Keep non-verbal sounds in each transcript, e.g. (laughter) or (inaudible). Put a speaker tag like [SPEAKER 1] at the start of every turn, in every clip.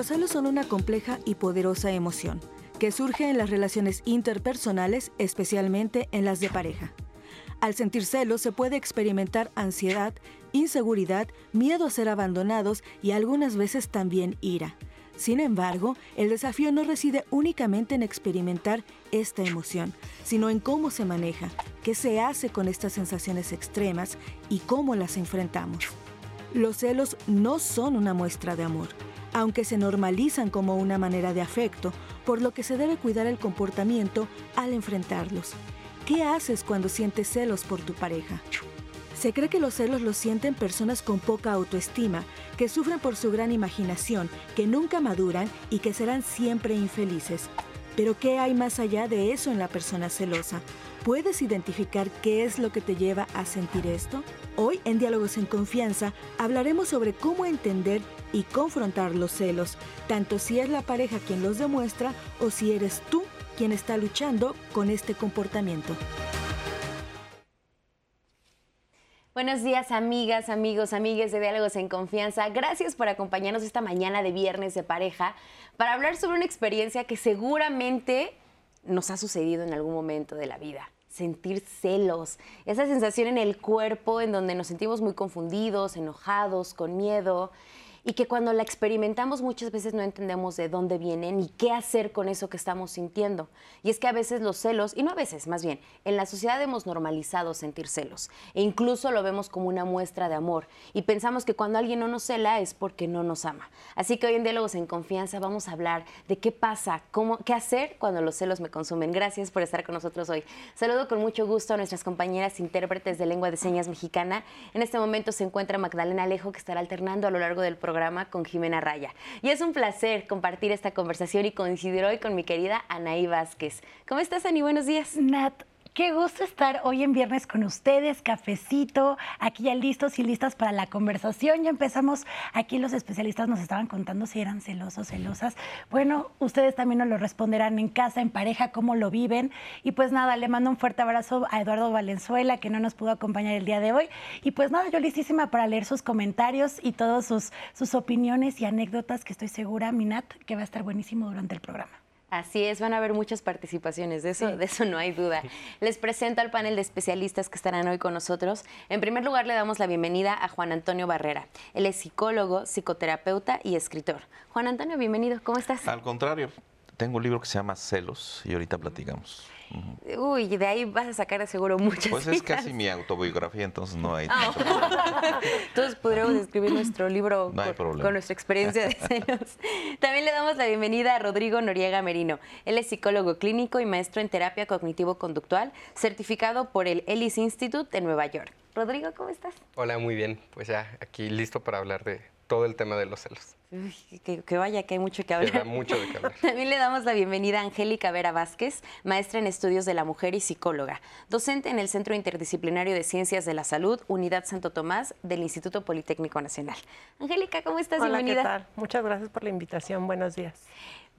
[SPEAKER 1] Los celos son una compleja y poderosa emoción que surge en las relaciones interpersonales, especialmente en las de pareja. Al sentir celos se puede experimentar ansiedad, inseguridad, miedo a ser abandonados y algunas veces también ira. Sin embargo, el desafío no reside únicamente en experimentar esta emoción, sino en cómo se maneja, qué se hace con estas sensaciones extremas y cómo las enfrentamos. Los celos no son una muestra de amor, aunque se normalizan como una manera de afecto, por lo que se debe cuidar el comportamiento al enfrentarlos. ¿Qué haces cuando sientes celos por tu pareja? Se cree que los celos los sienten personas con poca autoestima, que sufren por su gran imaginación, que nunca maduran y que serán siempre infelices. Pero ¿qué hay más allá de eso en la persona celosa? ¿Puedes identificar qué es lo que te lleva a sentir esto? Hoy en Diálogos en Confianza hablaremos sobre cómo entender y confrontar los celos, tanto si es la pareja quien los demuestra o si eres tú quien está luchando con este comportamiento.
[SPEAKER 2] Buenos días, amigas, amigos, amigues de Diálogos en Confianza. Gracias por acompañarnos esta mañana de viernes de pareja para hablar sobre una experiencia que seguramente nos ha sucedido en algún momento de la vida. Sentir celos, esa sensación en el cuerpo en donde nos sentimos muy confundidos, enojados, con miedo y que cuando la experimentamos muchas veces no entendemos de dónde viene ni qué hacer con eso que estamos sintiendo. Y es que a veces los celos, y no a veces, más bien, en la sociedad hemos normalizado sentir celos e incluso lo vemos como una muestra de amor y pensamos que cuando alguien no nos cela es porque no nos ama. Así que hoy en Diálogos en Confianza vamos a hablar de qué pasa, cómo, qué hacer cuando los celos me consumen. Gracias por estar con nosotros hoy. Saludo con mucho gusto a nuestras compañeras intérpretes de lengua de señas mexicana. En este momento se encuentra Magdalena Alejo que estará alternando a lo largo del programa programa con Jimena Raya. Y es un placer compartir esta conversación y coincidir hoy con mi querida Anaí Vázquez. ¿Cómo estás, Ani? Buenos días.
[SPEAKER 3] Nat, Qué gusto estar hoy en viernes con ustedes, cafecito, aquí ya listos y listas para la conversación. Ya empezamos, aquí los especialistas nos estaban contando si eran celosos, celosas. Bueno, ustedes también nos lo responderán en casa, en pareja, cómo lo viven. Y pues nada, le mando un fuerte abrazo a Eduardo Valenzuela, que no nos pudo acompañar el día de hoy. Y pues nada, yo listísima para leer sus comentarios y todas sus, sus opiniones y anécdotas, que estoy segura, Minat, que va a estar buenísimo durante el programa.
[SPEAKER 2] Así es, van a haber muchas participaciones, de eso, de eso no hay duda. (laughs) Les presento al panel de especialistas que estarán hoy con nosotros. En primer lugar, le damos la bienvenida a Juan Antonio Barrera. Él es psicólogo, psicoterapeuta y escritor. Juan Antonio, bienvenido, ¿cómo estás?
[SPEAKER 4] Al contrario, tengo un libro que se llama Celos y ahorita platicamos.
[SPEAKER 2] Uy, de ahí vas a sacar de seguro muchas.
[SPEAKER 4] Pues es casi mi autobiografía, entonces no hay. Ah.
[SPEAKER 2] Entonces podríamos escribir nuestro libro con, nuestra experiencia de celos. También le damos la bienvenida a Rodrigo Noriega Merino. Él es psicólogo clínico y maestro en terapia cognitivo-conductual, certificado por el Ellis Institute de Nueva York. Rodrigo, ¿cómo estás?
[SPEAKER 5] Hola, muy bien. Pues ya aquí listo para hablar de todo el tema de los celos.
[SPEAKER 2] que, vaya, que hay mucho que hablar.
[SPEAKER 5] mucho de hablar. (laughs)
[SPEAKER 2] También le damos la bienvenida a Angélica Vera Vázquez, maestra en estudios de la mujer y psicóloga, docente en el Centro Interdisciplinario de Ciencias de la Salud, Unidad Santo Tomás del Instituto Politécnico Nacional. Angélica, ¿cómo estás?
[SPEAKER 6] Hola, Bienvenida. ¿qué tal? Muchas gracias por la invitación. Buenos días.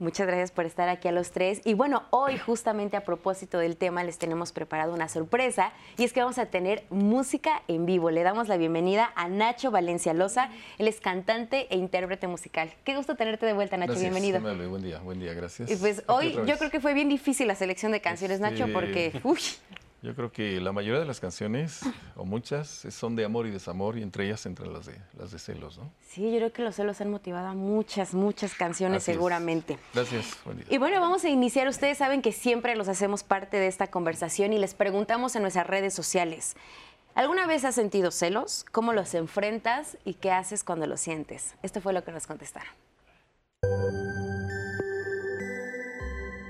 [SPEAKER 2] Muchas gracias por estar aquí a los tres. Y bueno, hoy justamente a propósito del tema les tenemos preparado una sorpresa y es que vamos a tener música en vivo. Le damos la bienvenida a Nacho Valencia Loza. Él es cantante e intérprete musical. Qué gusto tenerte de vuelta, Nacho. Bienvenido.
[SPEAKER 7] buen día, buen día, gracias.
[SPEAKER 2] Y pues hoy yo creo que fue bien difícil la selección de canciones, Nacho, porque... Uy,
[SPEAKER 7] yo creo que la mayoría de las canciones, (laughs) o muchas, son de amor y desamor, y entre ellas entre las de, las de celos, ¿no?
[SPEAKER 2] Sí, yo creo que los celos han motivado a muchas, muchas canciones seguramente.
[SPEAKER 7] Gracias.
[SPEAKER 2] Y bueno, vamos a iniciar. Ustedes saben que siempre los hacemos parte de esta conversación y les preguntamos en nuestras redes sociales. ¿Alguna vez has sentido celos? ¿Cómo los enfrentas? ¿Y qué haces cuando los sientes? Esto fue lo que nos contestaron.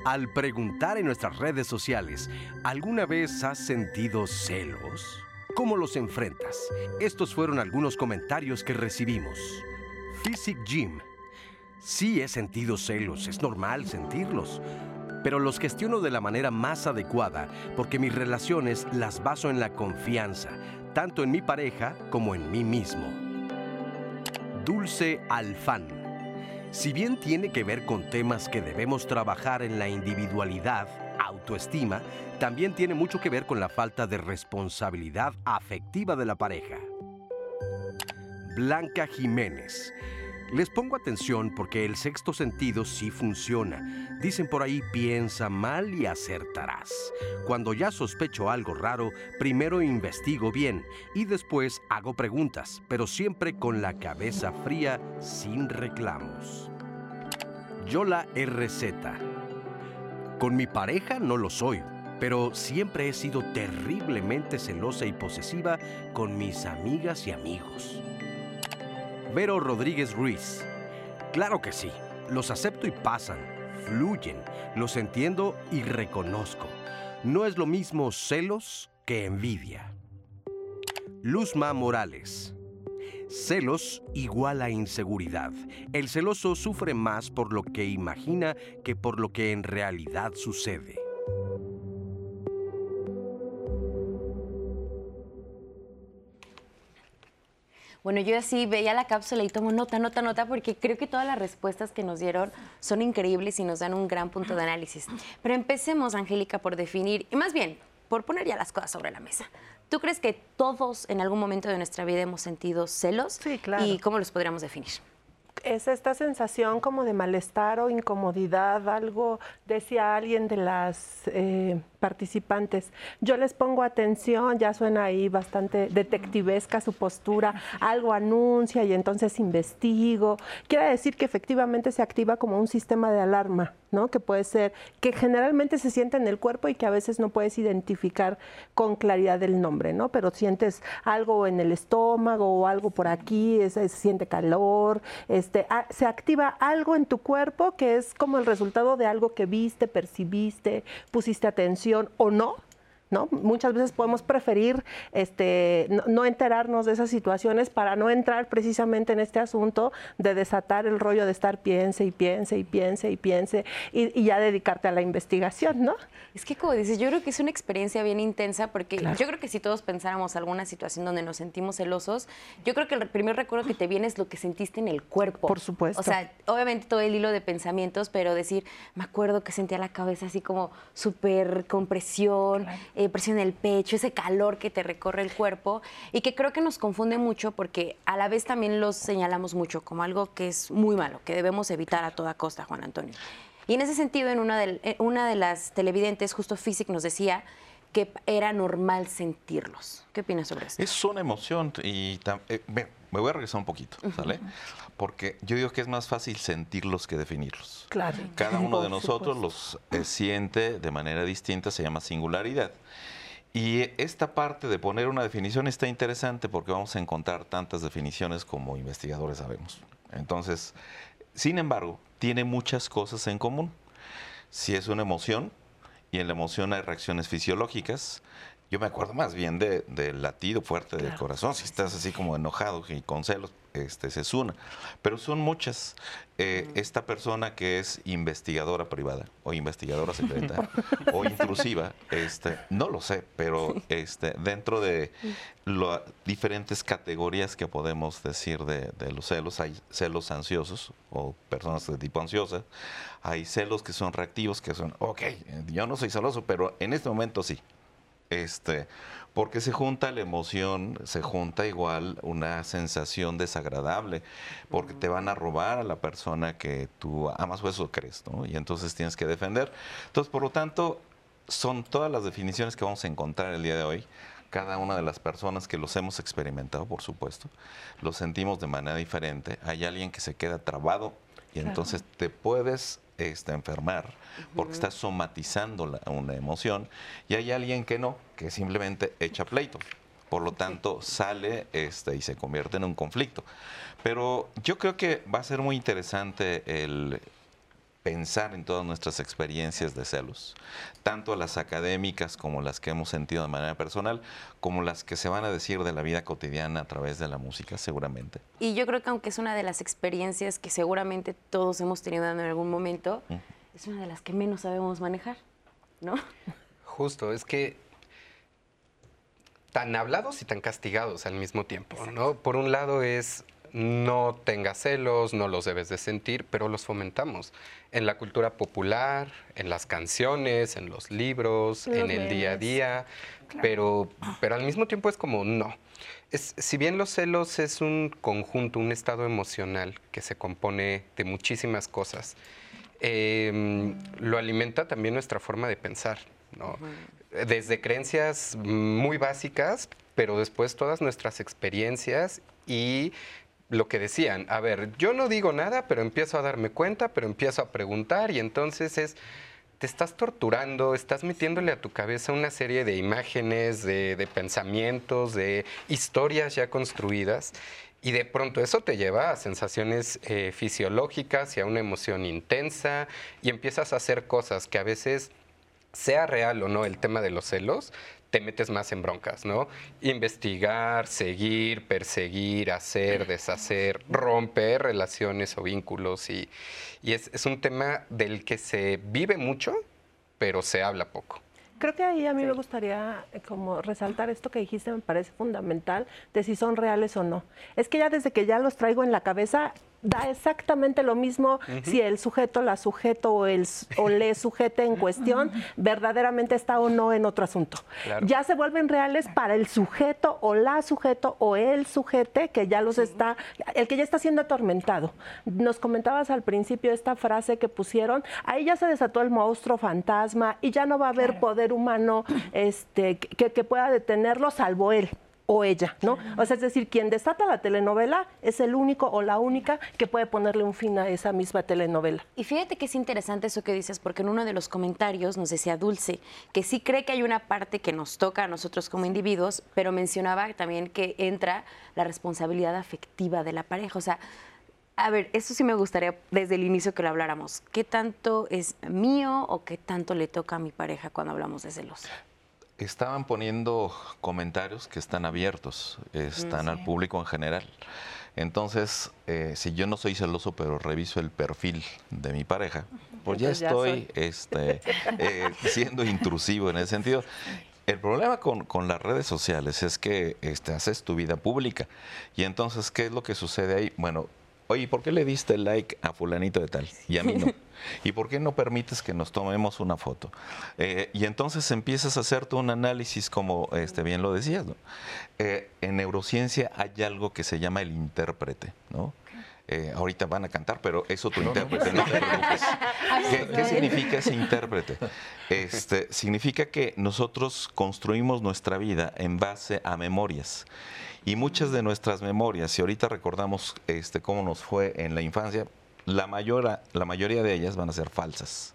[SPEAKER 8] Al preguntar en nuestras redes sociales, ¿alguna vez has sentido celos? ¿Cómo los enfrentas? Estos fueron algunos comentarios que recibimos. Physic Gym. Sí he sentido celos, es normal sentirlos, pero los gestiono de la manera más adecuada porque mis relaciones las baso en la confianza, tanto en mi pareja como en mí mismo. Dulce Alfán. Si bien tiene que ver con temas que debemos trabajar en la individualidad, autoestima, también tiene mucho que ver con la falta de responsabilidad afectiva de la pareja. Blanca Jiménez. Les pongo atención porque el sexto sentido sí funciona. Dicen por ahí, piensa mal y acertarás. Cuando ya sospecho algo raro, primero investigo bien y después hago preguntas, pero siempre con la cabeza fría, sin reclamos. Yola RZ. Con mi pareja no lo soy, pero siempre he sido terriblemente celosa y posesiva con mis amigas y amigos. Vero Rodríguez Ruiz. Claro que sí, los acepto y pasan, fluyen, los entiendo y reconozco. No es lo mismo celos que envidia. Luzma Morales. Celos igual a inseguridad. El celoso sufre más por lo que imagina que por lo que en realidad sucede.
[SPEAKER 2] Bueno, yo así veía la cápsula y tomo nota, nota, nota, porque creo que todas las respuestas que nos dieron son increíbles y nos dan un gran punto de análisis. Pero empecemos, Angélica, por definir, y más bien, por poner ya las cosas sobre la mesa. ¿Tú crees que todos en algún momento de nuestra vida hemos sentido celos?
[SPEAKER 6] Sí, claro.
[SPEAKER 2] ¿Y cómo los podríamos definir?
[SPEAKER 6] Es esta sensación como de malestar o incomodidad, algo decía alguien de las eh, participantes. Yo les pongo atención, ya suena ahí bastante detectivesca su postura, algo anuncia y entonces investigo. Quiere decir que efectivamente se activa como un sistema de alarma, ¿no? Que puede ser, que generalmente se siente en el cuerpo y que a veces no puedes identificar con claridad el nombre, ¿no? Pero sientes algo en el estómago o algo por aquí, se siente calor, este, se activa algo en tu cuerpo que es como el resultado de algo que viste, percibiste, pusiste atención o no, ¿no? Muchas veces podemos preferir este, no, enterarnos de esas situaciones para no entrar precisamente en este asunto de desatar el rollo de estar piense y piense y piense y piense y, ya dedicarte a la investigación, ¿no?
[SPEAKER 2] Es que como dices, yo creo que es una experiencia bien intensa porque yo creo que si todos pensáramos alguna situación donde nos sentimos celosos, yo creo que el primer recuerdo que te viene es lo que sentiste en el cuerpo.
[SPEAKER 6] Por supuesto.
[SPEAKER 2] O sea, obviamente todo el hilo de pensamientos, pero decir, me acuerdo que sentía la cabeza así como súper compresión, eh, presión en el pecho, ese calor que te recorre el cuerpo y que creo que nos confunde mucho porque a la vez también los señalamos mucho como algo que es muy malo, que debemos evitar a toda costa, Juan Antonio. Y en ese sentido, en una de, eh, de las televidentes, justo Physic, nos decía que era normal sentirlos. ¿Qué opinas sobre eso?
[SPEAKER 4] Es una emoción y eh, me voy a regresar un poquito, ¿sale? Porque yo digo que es más fácil sentirlos que definirlos.
[SPEAKER 6] Claro.
[SPEAKER 4] Cada uno de nosotros los eh, siente de manera distinta, se llama singularidad. Y esta parte de poner una definición está interesante porque vamos a encontrar tantas definiciones como investigadores sabemos. Entonces, sin embargo, tiene muchas cosas en común. Si es una emoción, y en la emoción hay reacciones fisiológicas, yo me acuerdo más bien del latido fuerte del corazón, si estás así como enojado y con celos, este, es una. Pero son muchas. Eh, esta persona que es investigadora privada o investigadora (laughs) secreta o intrusiva, este, no lo sé, pero este, dentro de las diferentes categorías que podemos decir de, de, los celos, hay celos ansiosos o personas de tipo ansiosa, hay celos que son reactivos, que son, ok, yo no soy celoso, pero en este momento sí. Este, porque se junta la emoción, se junta igual una sensación desagradable, porque te van a robar a la persona que tú amas o eso crees, ¿no? Y entonces tienes que defender. Entonces, por lo tanto, son todas las definiciones que vamos a encontrar el día de hoy. Cada una de las personas que los hemos experimentado, por supuesto, lo sentimos de manera diferente. Hay alguien que se queda trabado y entonces te puedes este, enfermar porque está somatizando una emoción y hay alguien que no, que simplemente echa pleito. Por lo tanto, sale este, y se convierte en un conflicto. Pero yo creo que va a ser muy interesante el pensar en todas nuestras experiencias de celos, tanto las académicas como las que hemos sentido de manera personal, como las que se van a decir de la vida cotidiana a través de la música, seguramente.
[SPEAKER 2] Y yo creo que aunque es una de las experiencias que seguramente todos hemos tenido en algún momento, es una de las que menos sabemos manejar, ¿no?
[SPEAKER 5] Justo, es que tan hablados y tan castigados al mismo tiempo, ¿no? Por un lado es no tengas celos, no los debes de sentir, pero los fomentamos en la cultura popular, en las canciones, en los libros, en el día a día, pero, pero al mismo tiempo es como no. Es, si bien los celos es un conjunto, un estado emocional que se compone de muchísimas cosas, em, lo alimenta también nuestra forma de pensar. ¿no? Desde creencias muy básicas, pero después todas nuestras experiencias y lo que decían, a ver, yo no digo nada, pero empiezo a darme cuenta, pero empiezo a preguntar y entonces es, te estás torturando, estás metiéndole a tu cabeza una serie de imágenes, de, pensamientos, de historias ya construidas y de pronto eso te lleva a sensaciones eh, fisiológicas y a una emoción intensa y empiezas a hacer cosas que a veces sea real o no el tema de los celos, te metes más en broncas, ¿no? Investigar, seguir, perseguir, hacer, deshacer, romper relaciones o vínculos y, es, es un tema del que se vive mucho, pero se habla poco.
[SPEAKER 6] Creo que ahí a mí me gustaría eh, como resaltar esto que dijiste, me parece fundamental, de si son reales o no. Es que ya desde que ya los traigo en la cabeza, da exactamente lo mismo si el sujeto, la sujeto o, el, o le sujete en cuestión verdaderamente está o no en otro asunto. Ya se vuelven reales para el sujeto o la sujeto o el sujete que ya los está, el que ya está siendo atormentado. Nos comentabas al principio esta frase que pusieron, ahí ya se desató el monstruo fantasma y ya no va a haber poder humano este, que, que pueda detenerlo salvo él o ella, ¿no? O sea, es decir, quien desata la telenovela es el único o la única que puede ponerle un fin a esa misma telenovela.
[SPEAKER 2] Y fíjate que es interesante eso que dices, porque en uno de los comentarios nos decía Dulce que sí cree que hay una parte que nos toca a nosotros como individuos, pero mencionaba también que entra la responsabilidad afectiva de la pareja. O sea, a ver, eso sí me gustaría desde el inicio que lo habláramos. ¿Qué tanto es mío o qué tanto le toca a mi pareja cuando hablamos de celos?
[SPEAKER 4] Estaban poniendo comentarios que están abiertos, están al público en general. Entonces, eh, si yo no soy celoso, pero reviso el perfil de mi pareja, pues ya estoy este, eh, siendo intrusivo en ese sentido. El problema con, con, las redes sociales es que este, haces tu vida pública. Y entonces, ¿qué es lo que sucede ahí? Bueno, oye, ¿por qué le diste like a fulanito de tal y a mí no? (laughs) ¿Y por qué no permites que nos tomemos una foto? Eh, y entonces empiezas a hacerte un análisis, como este, bien lo decías. Eh, en neurociencia hay algo que se llama el intérprete, ¿no? Eh, ahorita van a cantar, pero eso tu intérprete, no, te preocupes. (laughs) ¿Qué, significa ese (laughs) intérprete? Este, significa que nosotros construimos nuestra vida en base a memorias. Y muchas de nuestras memorias, si ahorita recordamos este, cómo nos fue en la infancia, la, mayor, la mayoría de ellas van a ser falsas.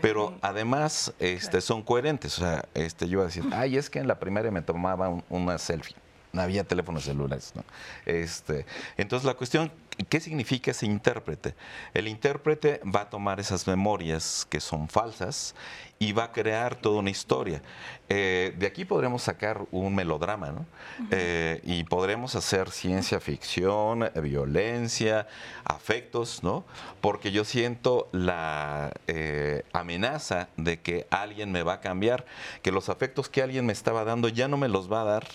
[SPEAKER 4] Pero además este, son coherentes. O sea, este, yo iba a decir, ay, es que en la primaria me tomaba una selfie. No había teléfonos celulares. ¿no? Este, entonces la cuestión ¿Qué significa ese intérprete? El intérprete va a tomar esas memorias que son falsas y va a crear toda una historia. Eh, de aquí podremos sacar un melodrama, ¿no? Eh, y podremos hacer ciencia ficción, violencia, afectos, ¿no? Porque yo siento la eh, amenaza de que alguien me va a cambiar, que los afectos que alguien me estaba dando ya no me los va a dar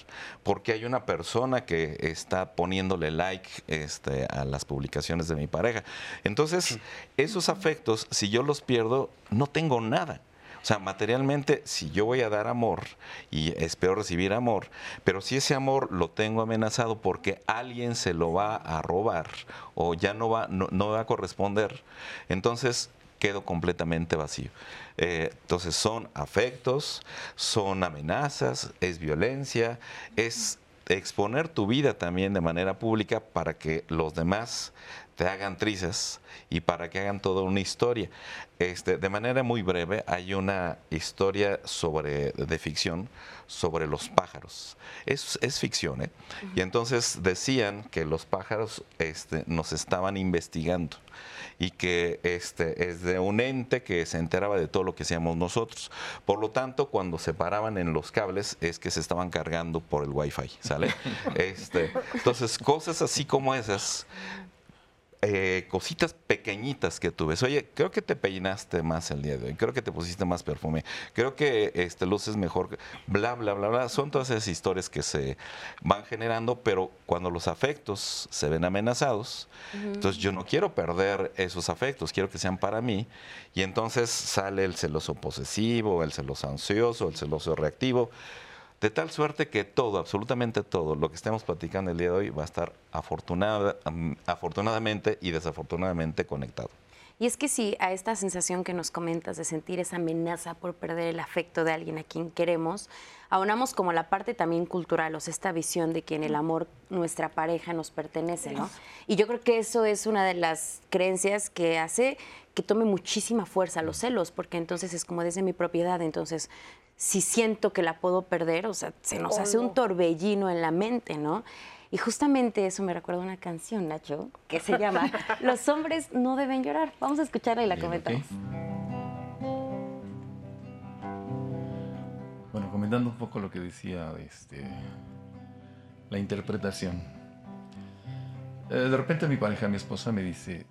[SPEAKER 4] porque hay una persona que está poniéndole like este, a las publicaciones de mi pareja. Entonces, esos afectos, si yo los pierdo, no tengo nada. Sea, materialmente, si yo voy a dar amor y espero recibir amor, pero si ese amor lo tengo amenazado porque alguien se lo va a robar o ya no va, no, va a corresponder, entonces quedo completamente vacío. Eh, entonces son afectos, son amenazas, es violencia, es exponer tu vida también de manera pública para que los demás te hagan trizas y para que hagan toda una historia. Este, de manera muy breve, hay una historia sobre, de ficción sobre los pájaros. Es, es ficción, ¿eh? Y entonces decían que los pájaros este, nos estaban investigando y que este, es de un ente que se enteraba de todo lo que hacíamos nosotros. Por lo tanto, cuando se paraban en los cables es que se estaban cargando por el wifi, ¿sale? (laughs) Este, entonces, cosas así como esas eh, cositas pequeñitas que tuve. Oye, creo que te peinaste más el día de hoy, creo que te pusiste más perfume, creo que este, luces mejor, bla, bla, bla, bla. Son todas esas historias que se van generando, pero cuando los afectos se ven amenazados, entonces yo no quiero perder esos afectos, quiero que sean para mí, y entonces sale el celoso posesivo, el celoso ansioso, el celoso reactivo. De tal suerte que todo, absolutamente todo, lo que estemos platicando el día de hoy va a estar afortunada, afortunadamente y desafortunadamente conectado.
[SPEAKER 2] Y es que si a esta sensación que nos comentas de sentir esa amenaza por perder el afecto de alguien a quien queremos, aunamos como la parte también cultural, o sea, esta visión de que en el amor nuestra pareja nos pertenece, ¿no? Y yo creo que eso es una de las creencias que hace que tome muchísima fuerza los celos, porque entonces es como desde mi propiedad, entonces si siento que la puedo perder, o sea, se nos hace un torbellino en la mente, ¿no? Y justamente eso me recuerda una canción, Nacho, que se llama (laughs) Los hombres no deben llorar. Vamos a escucharla y la comentamos.
[SPEAKER 9] Bueno, comentando un poco lo que decía este, la interpretación. Eh, de repente mi pareja, mi esposa, me dice,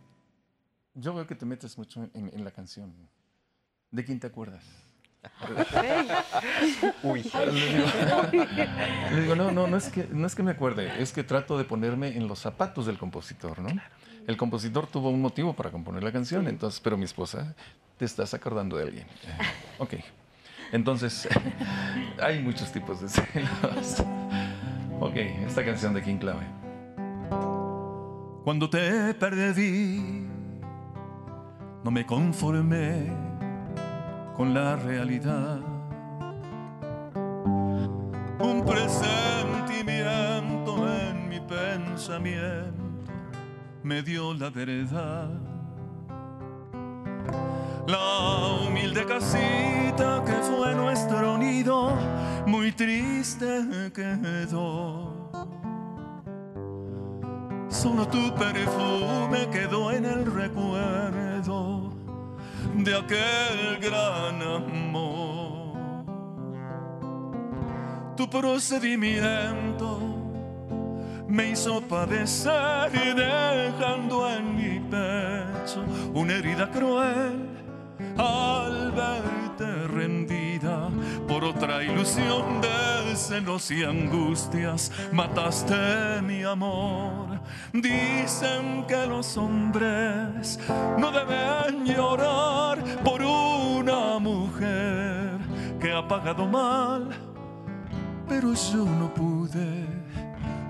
[SPEAKER 9] yo veo que te metes mucho en la canción. ¿De quién te acuerdas? Uy. Le digo, no, no, no es, que, no es que me acuerde, es que trato de ponerme en los zapatos del compositor, ¿no? El compositor tuvo un motivo para componer la canción, entonces, pero mi esposa, te estás acordando de alguien. Eh, ok. Entonces, (laughs) hay muchos tipos de celos. Ok, esta canción de King Clave. Cuando te perdí, no me conformé con la realidad. Un presentimiento en mi pensamiento me dio la verdad. La humilde casita que fue nuestro nido, muy triste quedó. Solo tu perfume quedó en el recuerdo de aquel gran amor. Tu procedimiento me hizo padecer y dejando en mi pecho una herida cruel al verte por otra ilusión de celos y angustias, mataste mi amor. Dicen que los hombres no deben llorar por una mujer que ha pagado mal, pero yo no pude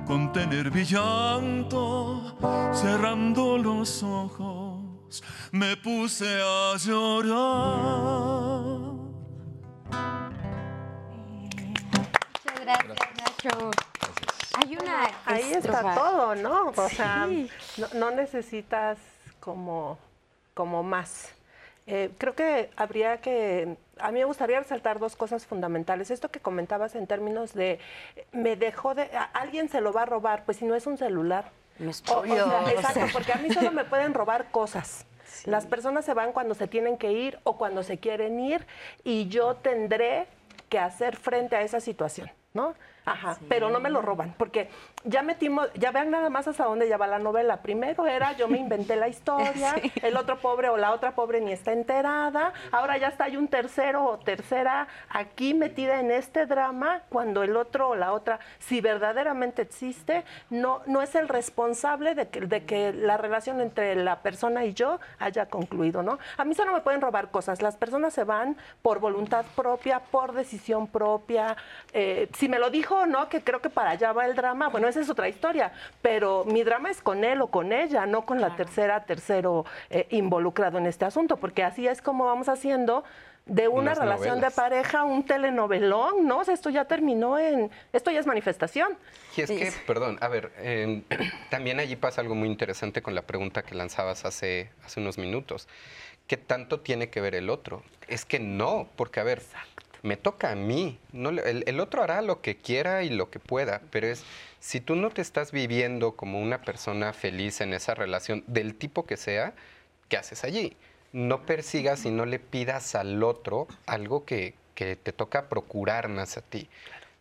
[SPEAKER 9] contener mi llanto, cerrando los ojos, me puse a llorar.
[SPEAKER 2] Gracias, Nacho. Hay una
[SPEAKER 6] Ahí está todo, ¿no? O sea, no, necesitas como, como más. Eh, creo que habría que, a mí me gustaría resaltar dos cosas fundamentales. Esto que comentabas en términos de, me dejó de, alguien se lo va a robar, pues si no es un celular.
[SPEAKER 2] No
[SPEAKER 6] es exacto, (laughs) porque a mí solo me pueden robar cosas. Las personas se van cuando se tienen que ir o cuando se quieren ir y yo tendré que hacer frente a esa situación, ¿no? Ajá, pero no me lo roban, porque ya metimos, ya vean nada más hasta dónde ya va la novela. Primero era yo me inventé la historia, (laughs) el otro pobre o la otra pobre ni está enterada, ahora ya está hay un tercero o tercera aquí metida en este drama, cuando el otro o la otra, si verdaderamente existe, no, no es el responsable de que, de que la relación entre la persona y yo haya concluido, ¿no? A mí solo me pueden robar cosas, las personas se van por voluntad propia, por decisión propia, eh, si me lo dijo no, que creo que para allá va el drama, bueno, esa es otra historia, pero mi drama es con él o con ella, no con la tercera, tercero eh, involucrado en este asunto, porque así es como vamos haciendo de una relación de pareja un telenovelón, ¿no? esto ya terminó en, esto ya es manifestación.
[SPEAKER 5] Y es que, perdón, a ver, em, (clears throat) también allí pasa algo muy interesante con la pregunta que lanzabas hace, hace unos minutos. ¿Qué tanto tiene que ver el otro? Es que no, porque a ver, me toca a mí. No, el, otro hará lo que quiera y lo que pueda, pero es, si tú no te estás viviendo como una persona feliz en esa relación, del tipo que sea, ¿qué haces allí? No persigas y no le pidas al otro algo que, que te toca procurar más a ti.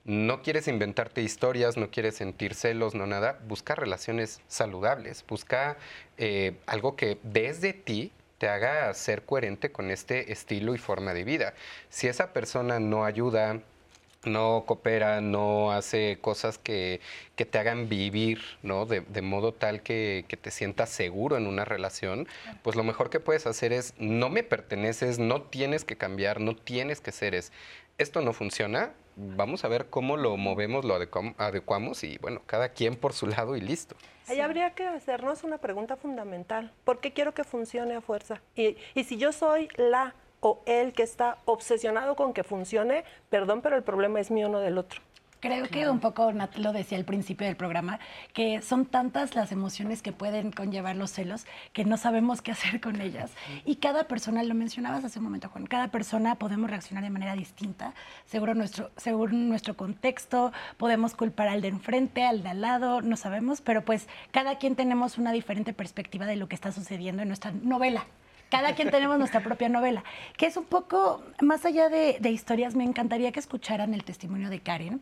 [SPEAKER 5] no quieres inventarte historias, no quieres sentir celos, no nada, busca relaciones saludables, busca eh, algo que desde ti te haga ser coherente con este estilo y forma de vida. Si esa persona no ayuda, no coopera, no hace cosas que, te hagan vivir, ¿no? De, modo tal que, que, te sientas seguro en una relación, pues lo mejor que puedes hacer es, no me perteneces, no tienes que cambiar, no tienes que ser es, esto no funciona, vamos a ver cómo lo movemos, lo adecuamos y bueno, cada quien por su lado y listo.
[SPEAKER 6] Ahí habría que hacernos una pregunta fundamental. ¿Por qué quiero que funcione a fuerza? Y, y si yo soy la o el que está obsesionado con que funcione, perdón, pero el problema es mío, no del otro.
[SPEAKER 3] Creo que un poco Nat lo decía al principio del programa, que son tantas las emociones que pueden conllevar los celos que no sabemos qué hacer con ellas. Y cada persona, lo mencionabas hace un momento, Juan, cada persona podemos reaccionar de manera distinta, seguro nuestro, según nuestro contexto, podemos culpar al de enfrente, al de al lado, no sabemos, pero pues cada quien tenemos una diferente perspectiva de lo que está sucediendo en nuestra novela cada quien tenemos nuestra propia novela, que es un poco, más allá de, historias, me encantaría que escucharan el testimonio de Karen.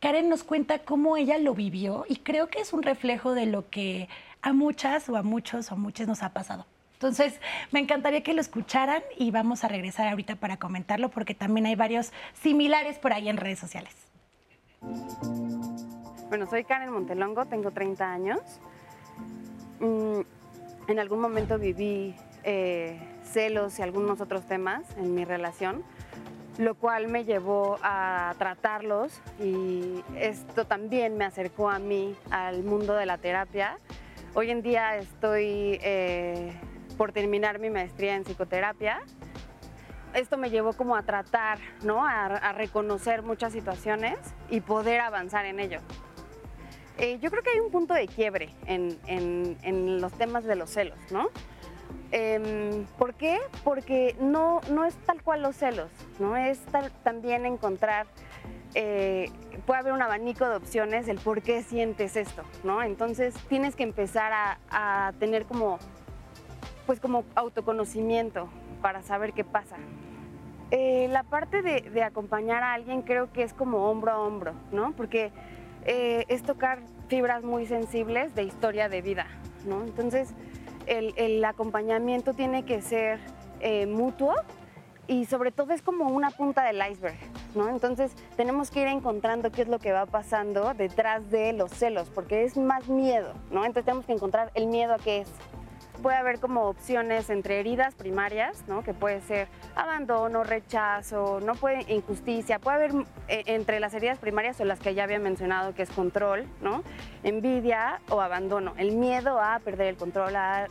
[SPEAKER 3] Karen nos cuenta cómo ella lo vivió y creo que es un reflejo de lo que a muchas o a muchos o a muchas nos ha pasado. Entonces, me encantaría que lo escucharan y vamos a regresar ahorita para comentarlo porque también hay varios similares por ahí en redes sociales.
[SPEAKER 10] Bueno, soy Karen Montelongo, tengo 30 años. Mm, en algún momento viví eh, celos y algunos otros temas en mi relación, lo cual me llevó a tratarlos y esto también me acercó a mí al mundo de la terapia. Hoy en día estoy eh, por terminar mi maestría en psicoterapia. Esto me llevó como a tratar, ¿no? a, reconocer muchas situaciones y poder avanzar en ello. Eh, yo creo que hay un punto de quiebre en, en los temas de los celos, ¿no? Em, ¿Por qué? Porque no, no es tal cual los celos, ¿no? Es también encontrar, eh, puede haber un abanico de opciones el por qué sientes esto, ¿no? Entonces tienes que empezar a, tener como, pues como autoconocimiento para saber qué pasa. Eh, la parte de, acompañar a alguien creo que es como hombro a hombro, ¿no? Porque eh, es tocar fibras muy sensibles de historia de vida, ¿no? Entonces, el, acompañamiento tiene que ser eh, mutuo y sobre todo es como una punta del iceberg, ¿no? Entonces tenemos que ir encontrando qué es lo que va pasando detrás de los celos, porque es más miedo, ¿no? Entonces tenemos que encontrar el miedo a qué es. Puede haber como opciones entre heridas primarias, ¿no? Que puede ser abandono, rechazo, no puede injusticia, puede haber eh, entre las heridas primarias o las que ya había mencionado que es control, ¿no? Envidia o abandono, el miedo a perder el control, a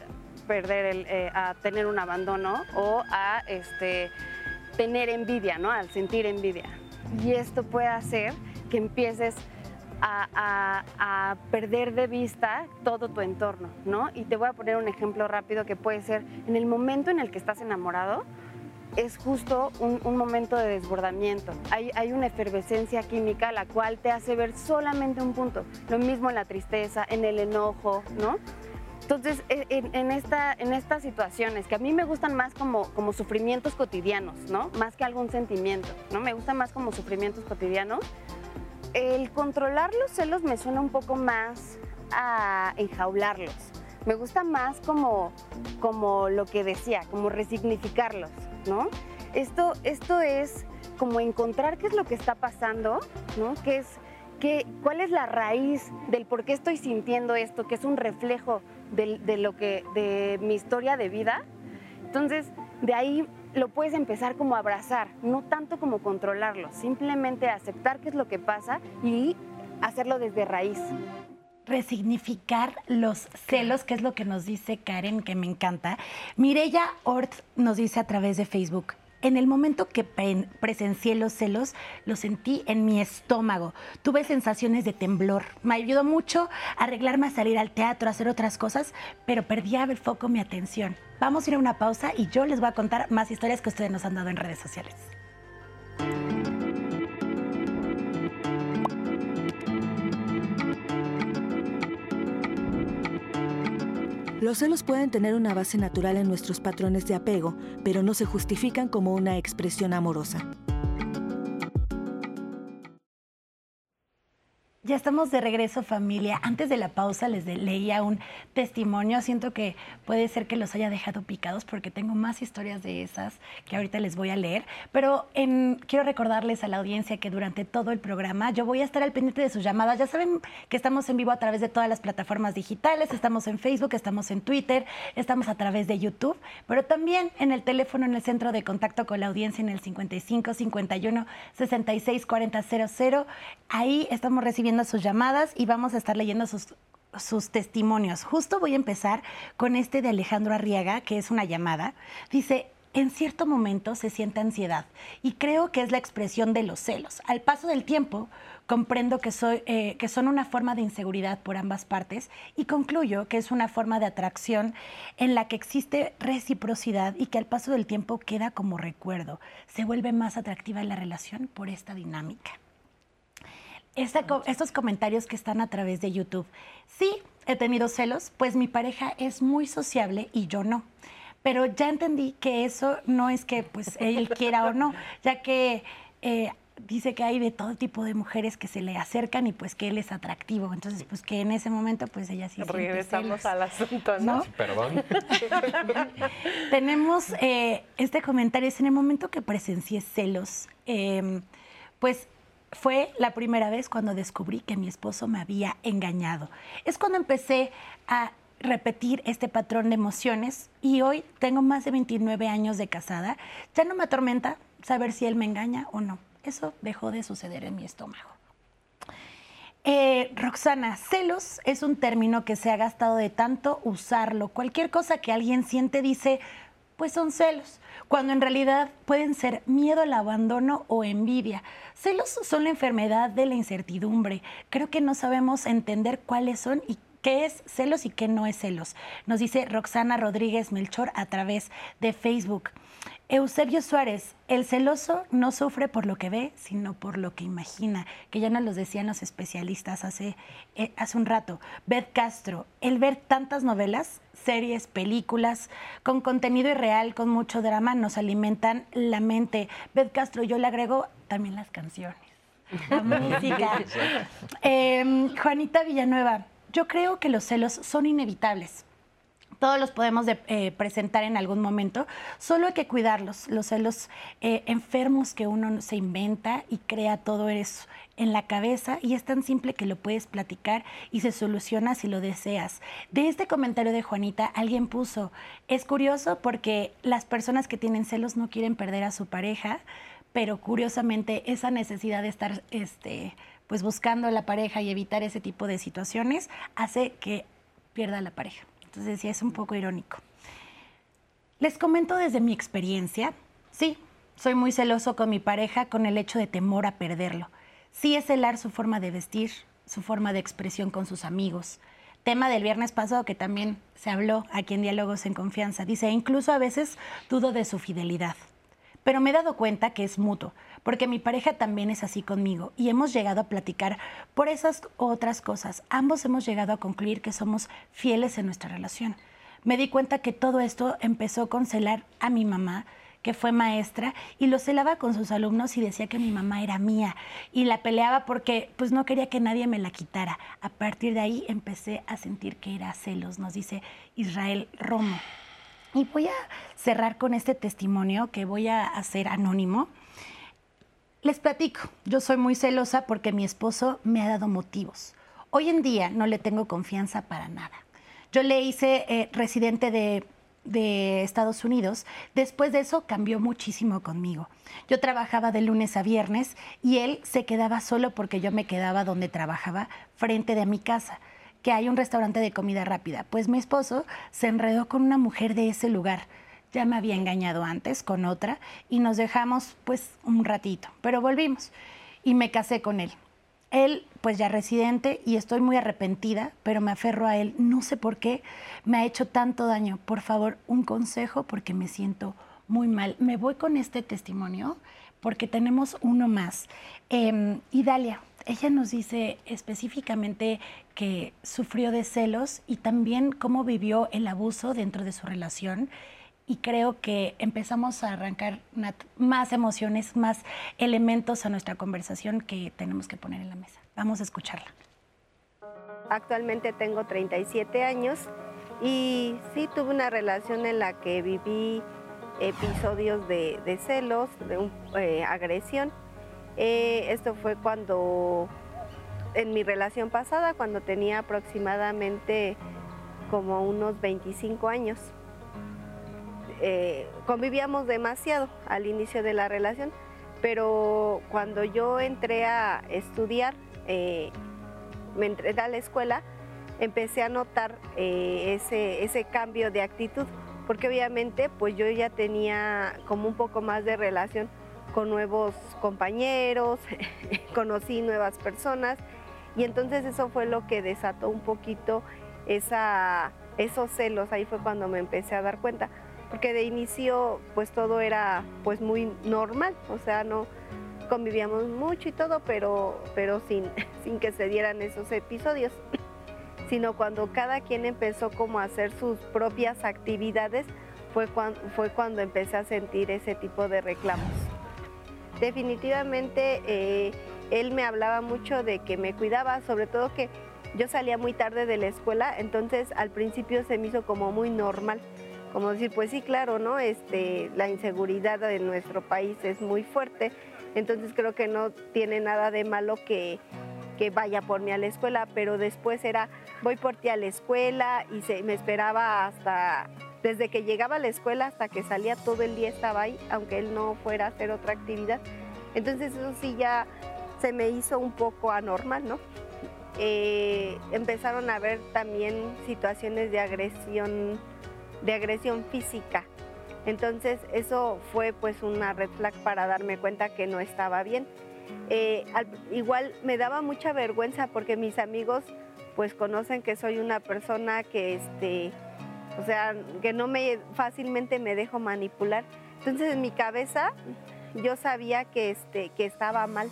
[SPEAKER 10] perder el, eh, a tener un abandono o a este, tener envidia, ¿no? Al sentir envidia. Y esto puede hacer que empieces a, perder de vista todo tu entorno, ¿no? Y te voy a poner un ejemplo rápido que puede ser en el momento en el que estás enamorado, es justo un, momento de desbordamiento. Hay, hay, una efervescencia química la cual te hace ver solamente un punto. Lo mismo en la tristeza, en el enojo, ¿no? Entonces, e, en, esta, en estas situaciones, que a mí me gustan más como, como sufrimientos cotidianos, ¿no? Más que algún sentimiento, ¿no? Me gustan más como sufrimientos cotidianos. El controlar los celos me suena un poco más a enjaularlos. Me gusta más como, como lo que decía, como resignificarlos, ¿no? Esto, esto es como encontrar qué es lo que está pasando, ¿no? ¿Qué es, qué, ¿Cuál es la raíz del por qué estoy sintiendo esto, que es un reflejo de, lo que, de mi historia de vida. Entonces, de ahí lo puedes empezar como a abrazar, no tanto como controlarlo, simplemente aceptar qué es lo que pasa y hacerlo desde raíz.
[SPEAKER 3] Resignificar los celos, que es lo que nos dice Karen, que me encanta. Mirella Ort nos dice a través de Facebook, en el momento que presencié los celos, lo sentí en mi estómago. Tuve sensaciones de temblor. Me ayudó mucho a arreglarme a salir al teatro, a hacer otras cosas, pero perdía el foco, mi atención. Vamos a ir a una pausa y yo les voy a contar más historias que ustedes nos han dado en redes sociales.
[SPEAKER 1] Los celos pueden tener una base natural en nuestros patrones de apego, pero no se justifican como una expresión amorosa.
[SPEAKER 3] Ya estamos de regreso familia. Antes de la pausa les leía un testimonio. Siento que puede ser que los haya dejado picados porque tengo más historias de esas que ahorita les voy a leer. Pero quiero recordarles a la audiencia que durante todo el programa yo voy a estar al pendiente de sus llamadas. Ya saben que estamos en vivo a través de todas las plataformas digitales. Estamos en Facebook, estamos en Twitter, estamos a través de YouTube, pero también en el teléfono en el centro de contacto con la audiencia en el 55 51 66 40 00. Ahí estamos recibiendo sus llamadas y vamos a estar leyendo sus, sus testimonios. Justo voy a empezar con este de Alejandro Arriaga, que es una llamada. Dice, en cierto momento se siente ansiedad y creo que es la expresión de los celos. Al paso del tiempo, comprendo que, soy, eh, que son una forma de inseguridad por ambas partes y concluyo que es una forma de atracción en la que existe reciprocidad y que al paso del tiempo queda como recuerdo. Se vuelve más atractiva la relación por esta dinámica estos comentarios que están a través de YouTube. Sí, he tenido celos, pues mi pareja es muy sociable y yo no. Pero ya entendí que eso no es que pues él (laughs) quiera o no, ya que eh, dice que hay de todo tipo de mujeres que se le acercan y pues que él es atractivo. Entonces, pues que en ese momento pues ella sí
[SPEAKER 6] Regresamos al asunto, ¿no?
[SPEAKER 5] Perdón. (laughs)
[SPEAKER 3] Tenemos eh, este comentario, es en el momento que presencié celos, em, pues fue la primera vez cuando descubrí que mi esposo me había engañado. Es cuando empecé a repetir este patrón de emociones y hoy tengo más de 29 años de casada. Ya no me atormenta saber si él me engaña o no. Eso dejó de suceder en mi estómago. Eh, Roxana, celos es un término que se ha gastado de tanto usarlo. Cualquier cosa que alguien siente dice, pues son celos, cuando en realidad pueden ser miedo al abandono o envidia. Celos son la enfermedad de la incertidumbre. Creo que no sabemos entender cuáles son y qué es celos y qué no es celos. Nos dice Roxana Rodríguez Melchor a través de Facebook. Eusebio Suárez, el celoso no sufre por lo que ve, sino por lo que imagina, que ya nos lo decían los especialistas hace, eh, hace un rato. Beth Castro, el ver tantas novelas, series, películas, con contenido irreal, con mucho drama, nos alimentan la mente. Beth Castro, yo le agrego también las canciones, la (laughs) música. Em, Juanita Villanueva, yo creo que los celos son inevitables todos los podemos eh, presentar en algún momento, solo hay que cuidarlos, los celos eh, enfermos que uno se inventa y crea todo eso en la cabeza y es tan simple que lo puedes platicar y se soluciona si lo deseas. De este comentario de Juanita, alguien puso, es curioso porque las personas que tienen celos no quieren perder a su pareja, pero curiosamente esa necesidad de estar este, pues buscando a la pareja y evitar ese tipo de situaciones hace que pierda la pareja. Entonces sí, es un poco irónico. Les comento desde mi experiencia, sí, soy muy celoso con mi pareja con el hecho de temor a perderlo. Sí es celar su forma de vestir, su forma de expresión con sus amigos. Tema del viernes pasado que también se habló aquí en Diálogos en Confianza. Dice, incluso a veces dudo de su fidelidad. Pero me he dado cuenta que es mutuo, porque mi pareja también es así conmigo y hemos llegado a platicar por esas otras cosas. Ambos hemos llegado a concluir que somos fieles en nuestra relación. Me di cuenta que todo esto empezó con celar a mi mamá, que fue maestra, y lo celaba con sus alumnos y decía que mi mamá era mía y la peleaba porque pues no quería que nadie me la quitara. A partir de ahí empecé a sentir que era celos, nos dice Israel Romo. Y voy a cerrar con este testimonio que voy a hacer anónimo. Les platico, yo soy muy celosa porque mi esposo me ha dado motivos. Hoy en día no le tengo confianza para nada. Yo le hice eh, residente de, de Estados Unidos. Después de eso cambió muchísimo conmigo. Yo trabajaba de lunes a viernes y él se quedaba solo porque yo me quedaba donde trabajaba, frente de mi casa que hay un restaurante de comida rápida. Pues mi esposo se enredó con una mujer de ese lugar ya me había engañado antes con otra y nos dejamos pues un ratito, pero volvimos y me casé con él. Él pues ya residente y estoy muy arrepentida, pero me aferro a él. No sé por qué me ha hecho tanto daño. Por favor, un consejo porque me siento muy mal. Me voy con este testimonio porque tenemos uno más. Eh, Idalia, ella nos dice específicamente que sufrió de celos y también cómo vivió el abuso dentro de su relación y creo que empezamos a arrancar más emociones, más elementos a nuestra conversación que tenemos que poner en la mesa. Vamos a escucharla.
[SPEAKER 11] Actualmente tengo 37 años y sí tuve una relación en la que viví episodios de, celos, de eh, agresión. Eh, esto fue cuando, en mi relación pasada, cuando tenía aproximadamente como unos 25 años. Eh, convivíamos demasiado al inicio de la relación, pero cuando yo entré a estudiar, me entré a la escuela, empecé a notar ese, ese cambio de actitud porque obviamente pues yo ya tenía como un poco más de relación con nuevos compañeros, (laughs) conocí nuevas personas y entonces eso fue lo que desató un poquito esa, esos celos, ahí fue cuando me empecé a dar cuenta, porque de inicio pues todo era pues muy normal, o sea, no convivíamos mucho y todo, pero, pero sin, (laughs) sin que se dieran esos episodios (clears throat) sino cuando cada quien empezó como a hacer sus propias actividades, fue cuando, fue cuando empecé a sentir ese tipo de reclamos. Definitivamente eh, él me hablaba mucho de que me cuidaba, sobre todo que yo salía muy tarde de la escuela, entonces al principio se me hizo como muy normal, como decir, pues sí, claro, ¿no? Este, la inseguridad de nuestro país es muy fuerte, entonces creo que no tiene nada de malo que, que vaya por mí a la escuela, pero después era, voy por ti a la escuela y se, me esperaba hasta, desde que llegaba a la escuela hasta que salía todo el día estaba ahí, aunque él no fuera a hacer otra actividad. Entonces eso sí ya se me hizo un poco anormal, ¿no? Eh, empezaron a haber también situaciones de agresión, de agresión física. Entonces eso fue pues una red flag para darme cuenta que no estaba bien. Eh, igual me daba mucha vergüenza porque mis amigos pues conocen que soy una persona que este, o sea, que no me fácilmente me dejo manipular. Entonces en mi cabeza yo sabía que este, que estaba mal,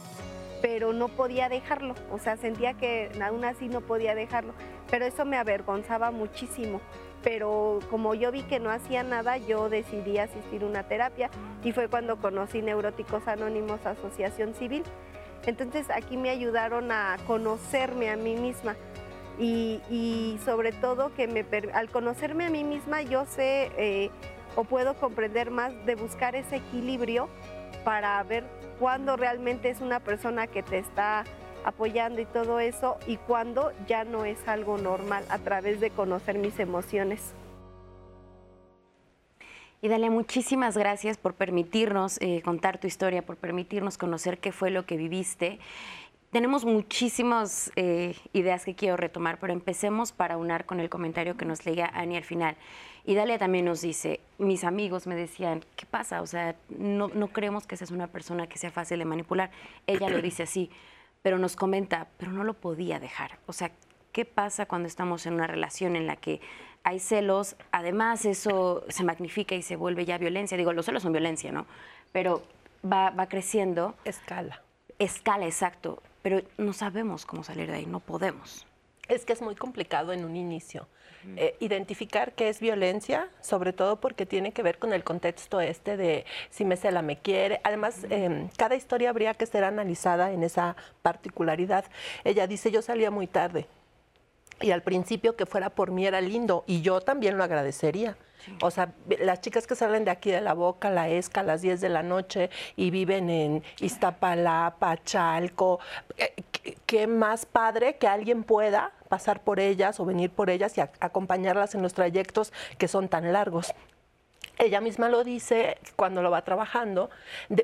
[SPEAKER 11] pero no podía dejarlo, o sea, sentía que aún así no podía dejarlo, pero eso me avergonzaba muchísimo. Pero como yo vi que no hacía nada, yo decidí asistir a una terapia y fue cuando conocí Neuróticos Anónimos Asociación Civil. Entonces aquí me ayudaron a conocerme a mí misma y, sobre todo que me, al conocerme a mí misma yo sé eh, o puedo comprender más de buscar ese equilibrio para ver cuándo realmente es una persona que te está apoyando y todo eso y cuándo ya no es algo normal a través de conocer mis emociones.
[SPEAKER 2] Y dale muchísimas gracias por permitirnos eh, contar tu historia, por permitirnos conocer qué fue lo que viviste. Tenemos muchísimas eh, ideas que quiero retomar, pero empecemos para unar con el comentario que nos leía Ani al final. Y Dalia también nos dice, mis amigos me decían, ¿qué pasa? O sea, no, no creemos que seas una persona que sea fácil de manipular. Ella lo dice así, pero nos comenta, pero no lo podía dejar. O sea, ¿qué pasa cuando estamos en una relación en la que hay celos, además eso se magnifica y se vuelve ya violencia. Digo, los celos son violencia, ¿no? Pero va, creciendo.
[SPEAKER 6] Escala.
[SPEAKER 2] Escala, exacto. Pero no sabemos cómo salir de ahí, no podemos.
[SPEAKER 6] Es que es muy complicado en un inicio. Eh, identificar qué es violencia, sobre todo porque tiene que ver con el contexto este de si me cela, me quiere. Además, em, cada historia habría que ser analizada en esa particularidad. Ella dice, yo salía muy tarde, y al principio que fuera por mí era lindo y yo también lo agradecería. O sea, las chicas que salen de aquí de la Boca, la ESCA, a las 10 de la noche y viven en Iztapalapa, Chalco, eh, qué más padre que alguien pueda pasar por ellas o venir por ellas y acompañarlas en los trayectos que son tan largos ella misma lo dice cuando lo va trabajando,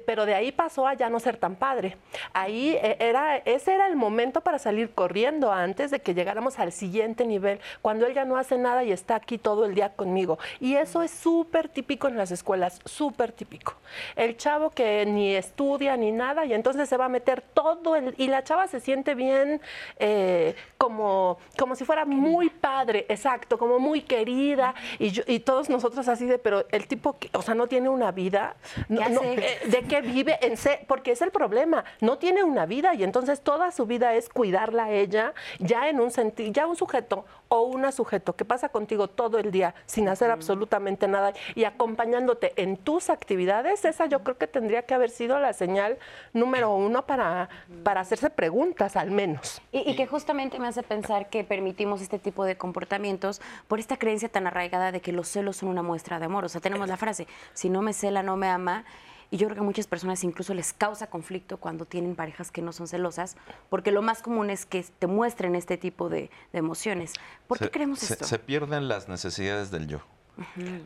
[SPEAKER 6] pero de ahí pasó a ya no ser tan padre. Ahí eh, era, ese era el momento para salir corriendo antes de que llegáramos al siguiente nivel, cuando él ya no hace nada y está aquí todo el día conmigo. Y eso es súper típico en las escuelas, súper típico. El chavo que ni estudia ni nada y entonces se va a meter todo el, y la chava se siente bien eh, como, como si fuera muy padre, exacto, como muy querida y, y todos nosotros así de, pero el el tipo, o sea, no tiene una vida. Eh, ¿De qué vive? En porque es el problema. No tiene una vida y entonces toda su vida es cuidarla a ella, ya en un sentido, ya un sujeto o una sujeto que pasa contigo todo el día sin hacer absolutamente nada y acompañándote en tus actividades, esa yo creo que tendría que haber sido la señal número uno para, para hacerse preguntas al menos.
[SPEAKER 2] Y, y que justamente me hace pensar que permitimos este tipo de comportamientos por esta creencia tan arraigada de que los celos son una muestra de amor. O sea, tenemos la frase, si no me cela, no me ama. Y yo creo que a muchas personas incluso les causa conflicto cuando tienen parejas que no son celosas, porque lo más común es que te muestren este tipo de, emociones. ¿Por qué creemos esto?
[SPEAKER 4] Se pierden las necesidades del yo.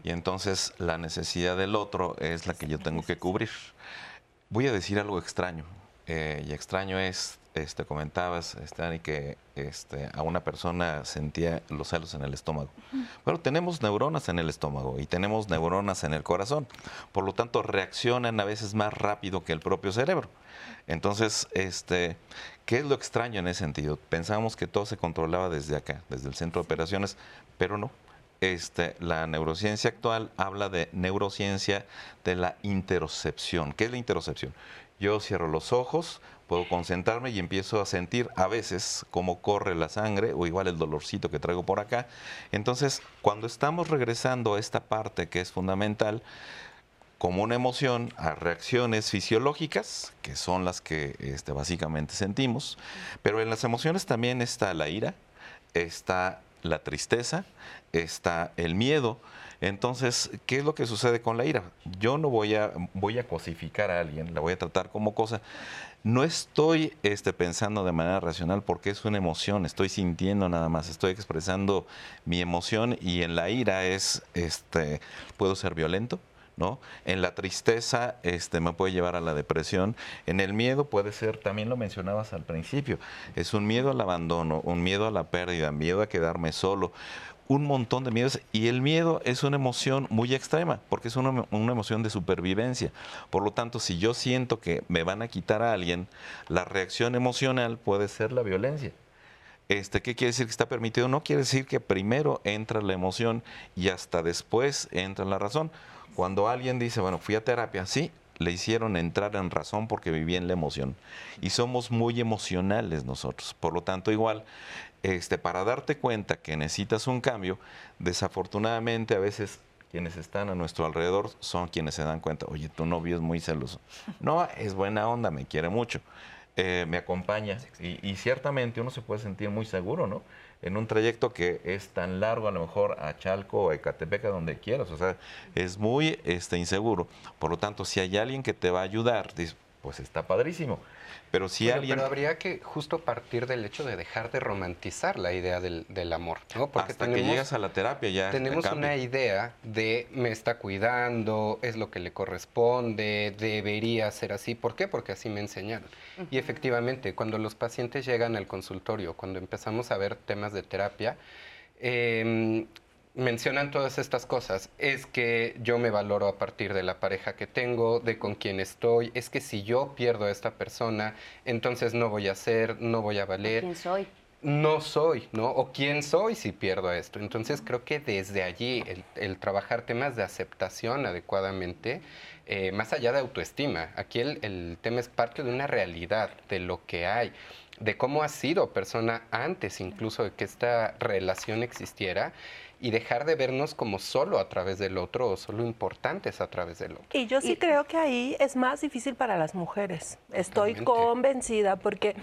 [SPEAKER 4] Y entonces la necesidad del otro es la que yo tengo que cubrir. Voy a decir algo extraño. Eh, y extraño es este, comentabas, Dani, que este, a una persona sentía los celos en el estómago. Bueno, tenemos neuronas en el estómago y tenemos neuronas en el corazón. Por lo tanto, reaccionan a veces más rápido que el propio cerebro. Entonces, este, ¿qué es lo extraño en ese sentido? Pensamos que todo se controlaba desde acá, desde el centro de operaciones, pero no. Este, la neurociencia actual habla de neurociencia de la interocepción. ¿Qué es la interocepción? Yo cierro los ojos, puedo concentrarme y empiezo a sentir a veces cómo corre la sangre o igual el dolorcito que traigo por acá. Entonces, cuando estamos regresando a esta parte que es fundamental, como una emoción a reacciones fisiológicas, que son las que este, básicamente sentimos, pero en las emociones también está la ira, está la tristeza, está el miedo. Entonces, ¿qué es lo que sucede con la ira? Yo no voy a, voy a cosificar a alguien, la voy a tratar como cosa. No estoy este, pensando de manera racional porque es una emoción, estoy sintiendo nada más, estoy expresando mi emoción y en la ira es, este, puedo ser violento, ¿no? En la tristeza este, me puede llevar a la depresión. En el miedo puede ser, también lo mencionabas al principio, es un miedo al abandono, un miedo a la pérdida, miedo a quedarme solo, un montón de miedos y el miedo es una emoción muy extrema porque es una, emoción de supervivencia. Por lo tanto, si yo siento que me van a quitar a alguien, la reacción emocional puede ser la violencia. Este, ¿Qué quiere decir que está permitido? No quiere decir que primero entra la emoción y hasta después entra la razón. Cuando alguien dice, bueno, fui a terapia, sí, le hicieron entrar en razón porque vivía en la emoción. Y somos muy emocionales nosotros. Por lo tanto, igual, este, para darte cuenta que necesitas un cambio, desafortunadamente a veces quienes están a nuestro alrededor son quienes se dan cuenta, oye, tu novio es muy celoso. (laughs) No, es buena onda, me quiere mucho, eh, me acompaña. Y, y, ciertamente uno se puede sentir muy seguro, ¿no? En un trayecto que es tan largo, a lo mejor a Chalco o a Ecatepec, donde quieras. O sea, es muy este, inseguro. Por lo tanto, si hay alguien que te va a ayudar, pues está padrísimo. Pero si alguien...
[SPEAKER 5] Pero habría que justo partir del hecho de dejar de romantizar la idea del, amor, ¿no?
[SPEAKER 4] Porque Hasta que llegas a la terapia ya
[SPEAKER 5] Tenemos una idea de me está cuidando, es lo que le corresponde, debería ser así. ¿Por qué? Porque así me enseñaron. Y efectivamente, cuando los pacientes llegan al consultorio, cuando empezamos a ver temas de terapia, eh, mencionan todas estas cosas. Es que yo me valoro a partir de la pareja que tengo, de con quién estoy. Es que si yo pierdo a esta persona, entonces no voy a ser, no voy a valer.
[SPEAKER 2] ¿Quién soy?
[SPEAKER 5] No soy, ¿no? O quién soy si pierdo esto. Entonces creo que desde allí el, trabajar temas de aceptación adecuadamente, eh, más allá de autoestima, aquí el, el tema es parte de una realidad, de lo que hay de cómo ha sido persona antes incluso de que esta relación existiera y dejar de vernos como solo a través del otro o solo importantes a través del otro.
[SPEAKER 6] Y yo sí creo que ahí es más difícil para las mujeres. Estoy convencida porque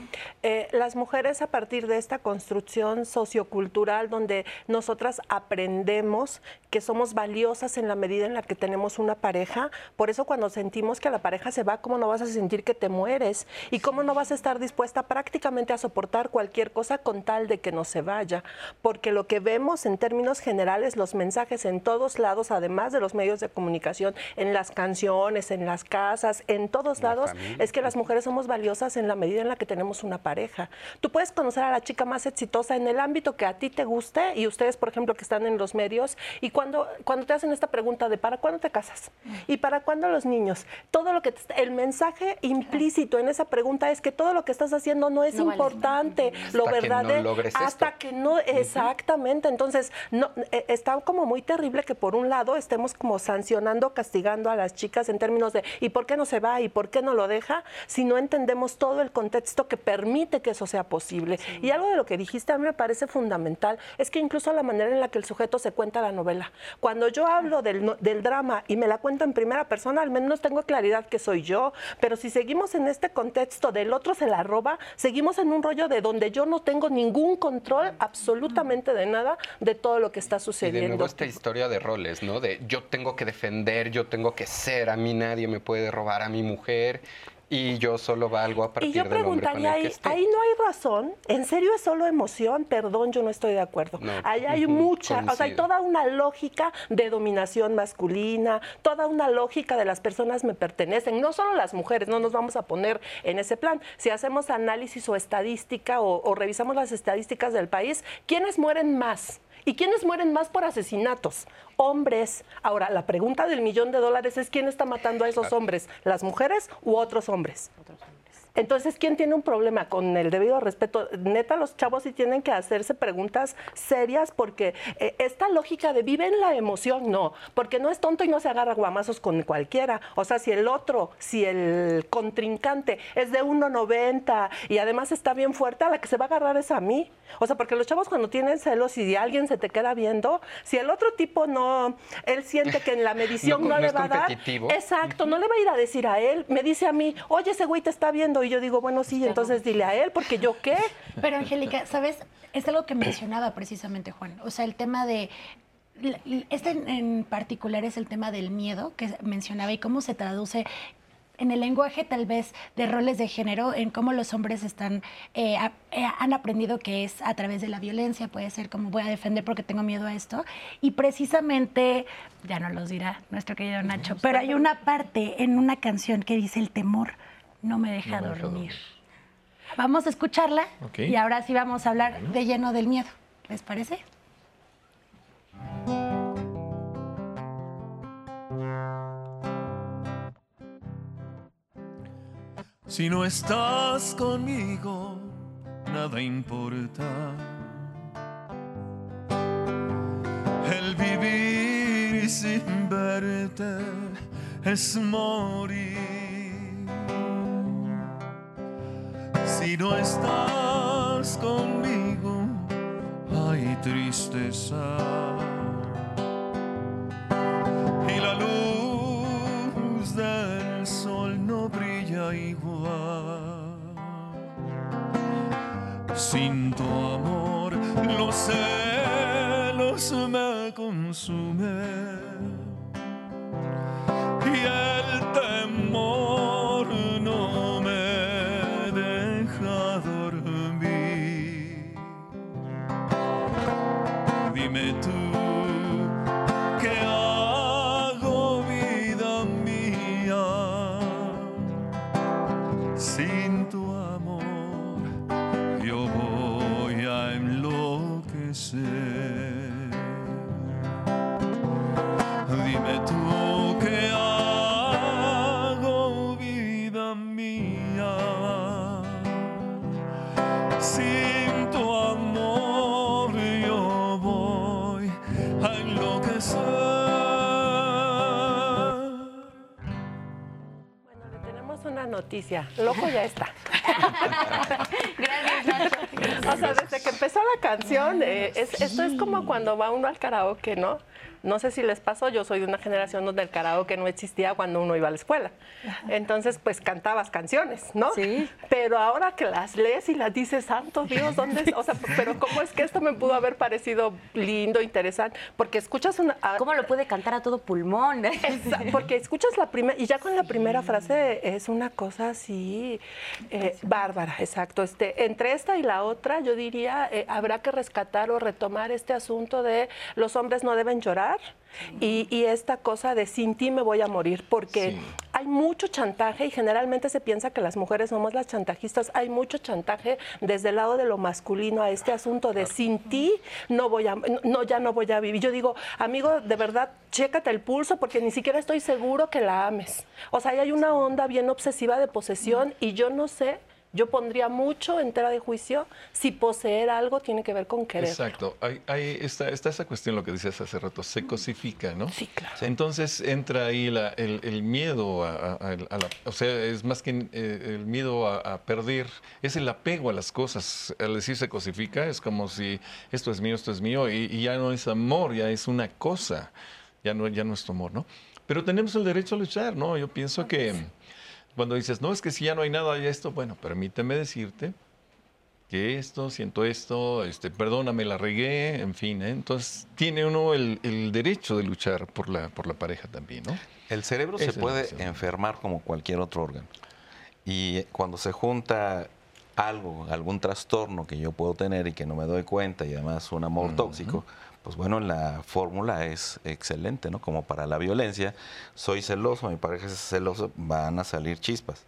[SPEAKER 6] eh, las mujeres a partir de esta construcción sociocultural donde nosotras aprendemos que somos valiosas en la medida en la que tenemos una pareja, por eso cuando sentimos que la pareja se va, ¿cómo no vas a sentir que te mueres? ¿Y cómo no vas a estar dispuesta prácticamente a soportar cualquier cosa con tal de que no se vaya? Porque lo que vemos en términos generales, los mensajes en todos lados, además de los medios de comunicación, en las canciones, en las casas, en todos lados, es que las mujeres somos valiosas en la medida en la que tenemos una pareja. Tú puedes conocer a la chica más exitosa en el ámbito que a ti te guste y ustedes, por ejemplo, que están en los medios, y cuando, cuando te hacen esta pregunta de ¿para cuándo te casas? ¿Y para cuándo los niños? Todo lo que el mensaje implícito en esa pregunta es que todo lo que estás haciendo no es importante, lo verdadero, hasta que no, exactamente. Entonces, no, está como muy terrible que por un lado estemos como sancionando, castigando a las chicas en términos de ¿y por qué no se va? ¿y por qué no lo deja? Si no entendemos todo el contexto que permite que eso sea posible. Y algo de lo que dijiste a mí me parece fundamental es que incluso la manera en la que el sujeto se cuenta la novela. Cuando yo hablo del, del drama y me la cuento en primera persona, al menos tengo claridad que soy yo, pero si seguimos en este contexto del otro se la roba, seguimos en un rollo de donde yo no tengo ningún control absolutamente de nada de todo lo que está sucediendo. Y de
[SPEAKER 5] nuevo esta historia de roles, ¿no? De yo tengo que defender, yo tengo que ser, a mí nadie me puede robar a mi mujer y yo solo valgo a partir
[SPEAKER 6] y yo preguntaría ahí, ahí no hay razón, en serio es solo emoción, perdón, yo no estoy de acuerdo. ahí hay mucha, o sea, hay toda una lógica de dominación masculina, toda una lógica de las personas me pertenecen, no solo las mujeres, no nos vamos a poner en ese plan. Si hacemos análisis o estadística o, o revisamos las estadísticas del país, ¿quiénes mueren más? ¿Y quiénes mueren más por asesinatos? Hombres. Ahora, la pregunta del millón de dólares es quién está matando a esos hombres, las mujeres u otros hombres. Entonces, ¿quién tiene un problema con el debido respeto? Neta, los chavos sí tienen que hacerse preguntas serias porque eh, esta lógica de vive en la emoción, no, porque no es tonto y no se agarra guamazos con cualquiera. O sea, si el otro, si el contrincante es de 1,90 y además está bien fuerte, a la que se va a agarrar es a mí. O sea, porque los chavos cuando tienen celos y alguien se te queda viendo, si el otro tipo no, él siente que en la (laughs) medición no, le va a dar. Exacto, no le va a ir a decir a él, me dice a mí, oye, ese güey te está viendo y yo digo, bueno, sí, entonces dile a él, porque yo qué. (laughs)
[SPEAKER 3] Pero Angélica, ¿sabes? Es algo que mencionaba precisamente Juan. O sea, el tema de este en particular es el tema del miedo que mencionaba y cómo se traduce en el lenguaje tal vez de roles de género, en cómo los hombres están, eh, eh, han aprendido que es a través de la violencia, puede ser como voy a defender porque tengo miedo a esto. Y precisamente, ya no los dirá nuestro querido Nacho, pero hay una parte en una canción que dice el temor no me deja, dormir. Vamos a escucharla y ahora sí vamos a hablar de lleno del miedo. ¿Les parece?
[SPEAKER 9] Si no estás conmigo, nada importa. El vivir sin verte es morir. Si no estás conmigo, hay tristeza. Y la luz no brilla igual. Sin tu amor, los celos me consumen. Y el temor
[SPEAKER 6] noticia. Loco ya está. (laughs)
[SPEAKER 2] Gracias,
[SPEAKER 6] O sea, desde que empezó la canción, eh, esto es como cuando va uno al karaoke, ¿no? No sé si les pasó, yo soy de una generación donde el karaoke no existía cuando uno iba a la escuela. Entonces, pues cantabas canciones, ¿no?
[SPEAKER 2] Sí.
[SPEAKER 6] Pero ahora que las lees y las dices, santo Dios, ¿dónde? O sea, (laughs) pero ¿cómo es que esto me pudo haber parecido lindo, interesante? Porque escuchas una...
[SPEAKER 2] ¿Cómo lo puede cantar a todo pulmón? (laughs)
[SPEAKER 6] porque escuchas la primera, y ya con la primera frase es una cosa así, eh, bárbara, exacto. Este, entre esta y la otra, yo diría, eh, habrá que rescatar o retomar este asunto de los hombres no deben llorar y, esta cosa de sin ti me voy a morir, porque hay mucho chantaje y generalmente se piensa que las mujeres somos las chantajistas. Hay mucho chantaje desde el lado de lo masculino a este asunto de sin ti no voy a, no, ya no voy a vivir. Yo digo, amigo, de verdad, chécate el pulso porque ni siquiera estoy seguro que la ames. O sea, hay una onda bien obsesiva de posesión y yo no sé Yo pondría mucho en tela de juicio si poseer algo tiene que ver con querer.
[SPEAKER 7] Exacto. Hay, hay- está, está esa cuestión, lo que decías hace rato, se cosifica, ¿no?
[SPEAKER 6] Sí, claro.
[SPEAKER 7] Entonces entra ahí la- el, el miedo a, a- a la... O sea, es más que eh, el miedo a, a perder, es el apego a las cosas. Al decir se cosifica, es como si esto es mío, esto es mío, y, y ya no es amor, ya es una cosa, ya no, ya no es tu amor, ¿no? Pero tenemos el derecho a luchar, ¿no? Yo pienso que cuando dices, no, es que si ya no hay nada, hay esto, bueno, permíteme decirte que esto, siento esto, este, perdóname, la regué, en fin, ¿eh? entonces tiene uno el, el derecho de luchar por la, por la pareja también, ¿no?
[SPEAKER 4] El cerebro
[SPEAKER 7] Esa
[SPEAKER 4] se puede enfermar como cualquier otro órgano. Y cuando se junta algo, algún trastorno que yo puedo tener y que no me doy cuenta y además un amor tóxico, pues bueno, la fórmula es excelente, ¿no? Como para la violencia, soy celoso, mi pareja es celoso, van a salir chispas.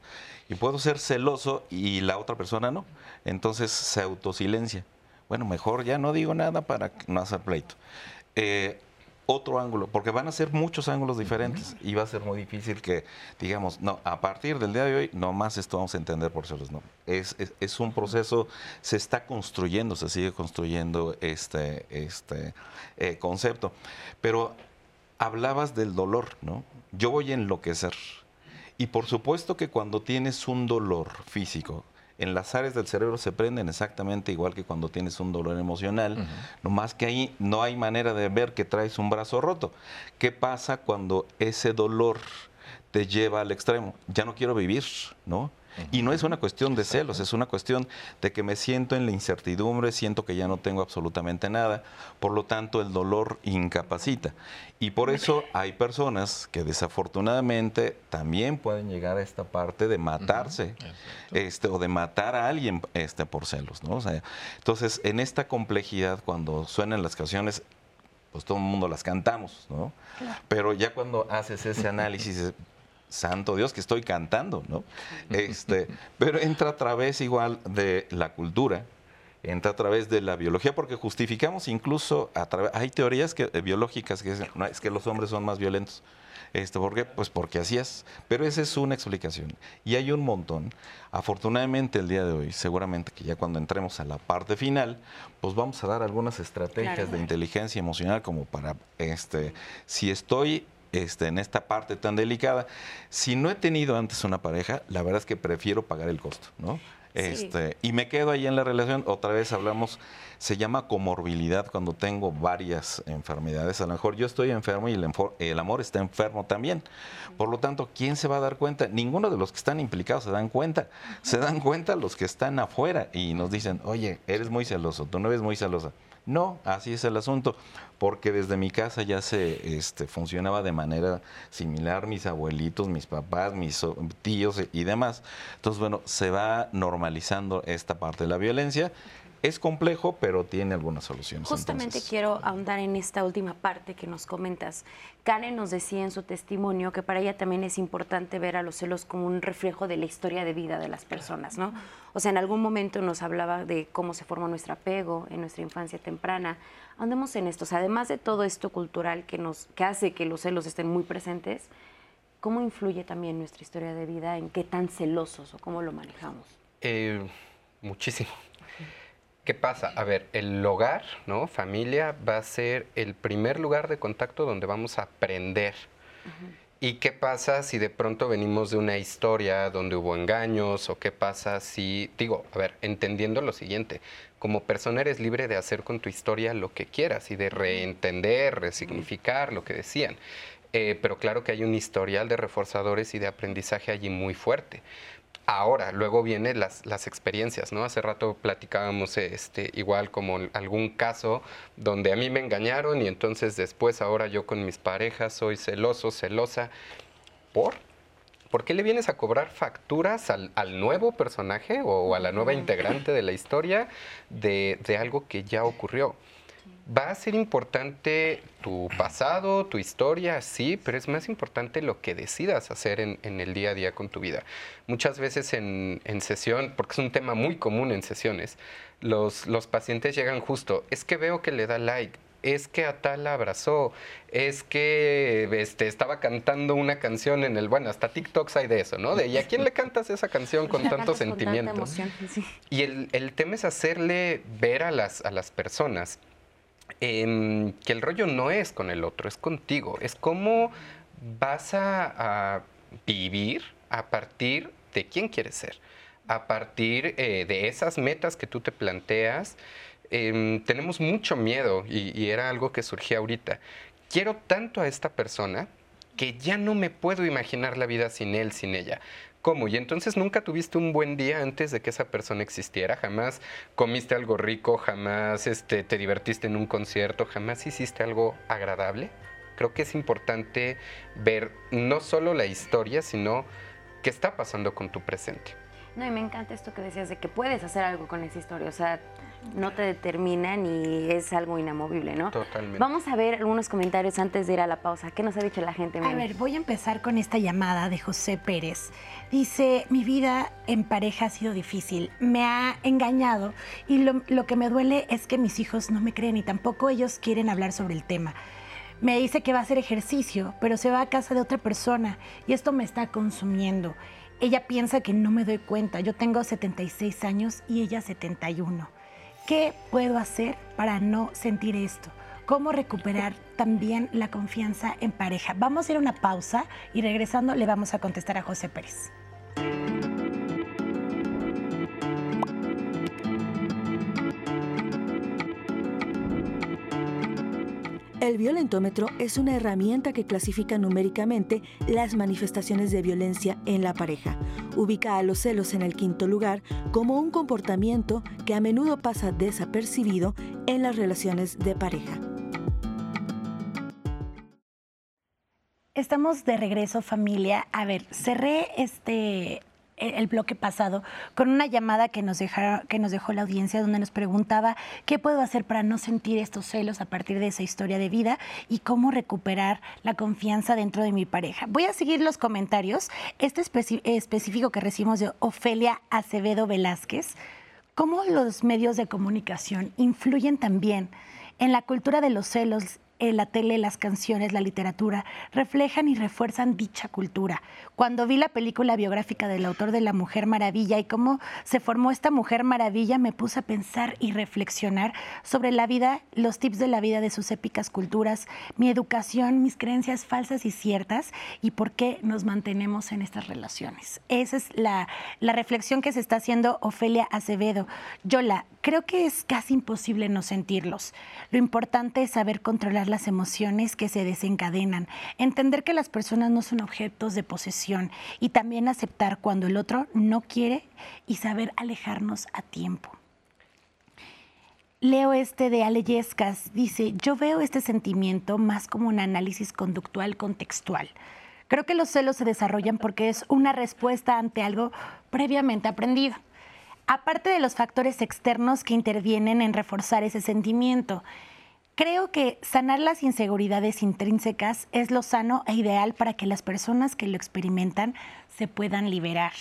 [SPEAKER 4] Y puedo ser celoso y la otra persona no. Entonces se autosilencia. Bueno, mejor ya no digo nada para no hacer pleito. Eh, otro ángulo, porque van a ser muchos ángulos diferentes y va a ser muy difícil que digamos, no, a partir del día de hoy, no más esto vamos a entender por celos, no. Es, es, es un proceso, se está construyendo, se sigue construyendo este, este eh, concepto. Pero hablabas del dolor, ¿no? Yo voy a enloquecer. Y por supuesto que cuando tienes un dolor físico, en las áreas del cerebro se prenden exactamente igual que cuando tienes un dolor emocional, nomás que ahí no hay manera de ver que traes un brazo roto. ¿Qué pasa cuando ese dolor te lleva al extremo? Ya no quiero vivir, ¿no? Y no es una cuestión de celos, es una cuestión de que me siento en la incertidumbre, siento que ya no tengo absolutamente nada, por lo tanto el dolor incapacita. Y por eso hay personas que desafortunadamente también pueden llegar a esta parte de matarse este, o de matar a alguien este, por celos. ¿no? O sea, entonces, en esta complejidad, cuando suenan las canciones, pues todo el mundo las cantamos, ¿no? Pero ya cuando haces ese análisis, santo Dios que estoy cantando, ¿no? Este, pero entra a través igual de la cultura, entra a través de la biología, porque justificamos incluso a través, hay teorías que, eh, biológicas que dicen, no, es que los hombres son más violentos. Este, ¿Por qué? Pues porque así es. Pero esa es una explicación. Y hay un montón. Afortunadamente el día de hoy, seguramente que ya cuando entremos a la parte final, pues vamos a dar algunas estrategias
[SPEAKER 2] Claro.
[SPEAKER 4] de inteligencia emocional como para, este, si estoy este, en esta parte tan delicada, si no he tenido antes una pareja, la verdad es que prefiero pagar el costo, ¿no? Este, y me quedo ahí en la relación, otra vez hablamos, se llama comorbilidad cuando tengo varias enfermedades. A lo mejor yo estoy enfermo y el, el amor está enfermo también. Por lo tanto, ¿quién se va a dar cuenta? Ninguno de los que están implicados se dan cuenta. Se dan cuenta los que están afuera y nos dicen, oye, eres muy celoso, tú no eres muy celosa. No, así es el asunto, porque desde mi casa ya se este, funcionaba de manera similar, mis abuelitos, mis papás, mis tíos y demás. Entonces, bueno, se va normalizando esta parte de la violencia. Es complejo, pero tiene algunas soluciones.
[SPEAKER 2] Justamente
[SPEAKER 4] entonces.
[SPEAKER 2] quiero ahondar en esta última parte que nos comentas. Karen nos decía en su testimonio que para ella también es importante ver a los celos como un reflejo de la historia de vida de las personas, ¿no? O sea, en algún momento nos hablaba de cómo se forma nuestro apego en nuestra infancia temprana. Ahondemos en esto. O sea, además de todo esto cultural que, nos, que hace que los celos estén muy presentes, ¿cómo influye también nuestra historia de vida en qué tan celosos o cómo lo manejamos?
[SPEAKER 5] Eh, muchísimo. ¿Qué pasa? A ver, el hogar, ¿no? Familia va a ser el primer lugar de contacto donde vamos a aprender. ¿Y qué pasa si de pronto venimos de una historia donde hubo engaños? ¿O qué pasa si, digo, a ver, entendiendo lo siguiente, como persona eres libre de hacer con tu historia lo que quieras y de reentender, resignificar lo que decían. Eh, pero claro que hay un historial de reforzadores y de aprendizaje allí muy fuerte. Ahora, luego vienen las, las experiencias, ¿no? Hace rato platicábamos este, igual como algún caso donde a mí me engañaron y entonces después ahora yo con mis parejas soy celoso, celosa. ¿Por? ¿Por qué le vienes a cobrar facturas al, al nuevo personaje o a la nueva integrante de la historia de, de algo que ya ocurrió? Va a ser importante tu pasado, tu historia, sí, pero es más importante lo que decidas hacer en, en el día a día con tu vida. Muchas veces en, en sesión, porque es un tema muy común en sesiones, los, los pacientes llegan justo, es que veo que le da like, es que a tal la abrazó, es que este, estaba cantando una canción en el, bueno, hasta TikToks hay de eso, ¿no? De, ¿y a quién le cantas esa canción con (laughs) tanto
[SPEAKER 2] cantas con tanta
[SPEAKER 5] sentimiento?
[SPEAKER 2] emoción, (laughs) sí.
[SPEAKER 5] Y el, el tema es hacerle ver a las, a las personas em, que el rollo no es con el otro, es contigo. Es cómo vas a, vivir a partir de quién quieres ser, a partir eh, de esas metas que tú te planteas. Em, tenemos mucho miedo y, y era algo que surgía ahorita. Quiero tanto a esta persona que ya no me puedo imaginar la vida sin él, sin ella. ¿Cómo? Y entonces nunca tuviste un buen día antes de que esa persona existiera, jamás comiste algo rico, jamás este, te divertiste en un concierto, jamás hiciste algo agradable. Creo que es importante ver no solo la historia, sino qué está pasando con tu presente.
[SPEAKER 2] No, y me encanta esto que decías de que puedes hacer algo con esa historia, o sea, no te determina ni es algo inamovible, ¿no?
[SPEAKER 5] Totalmente.
[SPEAKER 2] Vamos a ver algunos comentarios antes de ir a la pausa. ¿Qué nos ha dicho la gente?
[SPEAKER 3] A
[SPEAKER 2] Memi?
[SPEAKER 3] ver, voy a empezar con esta llamada de José Pérez. Dice, mi vida en pareja ha sido difícil, me ha engañado y lo, lo que me duele es que mis hijos no me creen y tampoco ellos quieren hablar sobre el tema. Me dice que va a hacer ejercicio, pero se va a casa de otra persona y esto me está consumiendo. Ella piensa que no me doy cuenta. Yo tengo 76 años y ella 71. ¿Qué puedo hacer para no sentir esto? ¿Cómo recuperar también la confianza en pareja? Vamos a ir a una pausa y regresando le vamos a contestar a José Pérez.
[SPEAKER 1] El violentómetro es una herramienta que clasifica numéricamente las manifestaciones de violencia en la pareja. Ubica a los celos en el quinto lugar como un comportamiento que a menudo pasa desapercibido en las relaciones de pareja.
[SPEAKER 3] Estamos de regreso, familia. A ver, cerré este el bloque pasado con una llamada que nos, que nos dejó la audiencia donde nos preguntaba qué puedo hacer para no sentir estos celos a partir de esa historia de vida y cómo recuperar la confianza dentro de mi pareja. Voy a seguir los comentarios. Este específico que recibimos de Ofelia Acevedo Velázquez. ¿Cómo los medios de comunicación influyen también en la cultura de los celos? La tele, las canciones, la literatura reflejan y refuerzan dicha cultura. Cuando vi la película biográfica del autor de La Mujer Maravilla y cómo se formó esta Mujer Maravilla, me puse a pensar y reflexionar sobre la vida, los tips de la vida de sus épicas culturas, mi educación, mis creencias falsas y ciertas y por qué nos mantenemos en estas relaciones. Esa es la, la reflexión que se está haciendo Ofelia Acevedo. Yola, creo que es casi imposible no sentirlos. Lo importante es saber controlar las emociones que se desencadenan, entender que las personas no son objetos de posesión y también aceptar cuando el otro no quiere y saber alejarnos a tiempo. Leo este de Ale Yescas, dice, yo veo este sentimiento más como un análisis conductual contextual. Creo que los celos se desarrollan porque es una respuesta ante algo previamente aprendido. Aparte de los factores externos que intervienen en reforzar ese sentimiento, creo que sanar las inseguridades intrínsecas es lo sano e ideal para que las personas que lo experimentan se puedan liberar.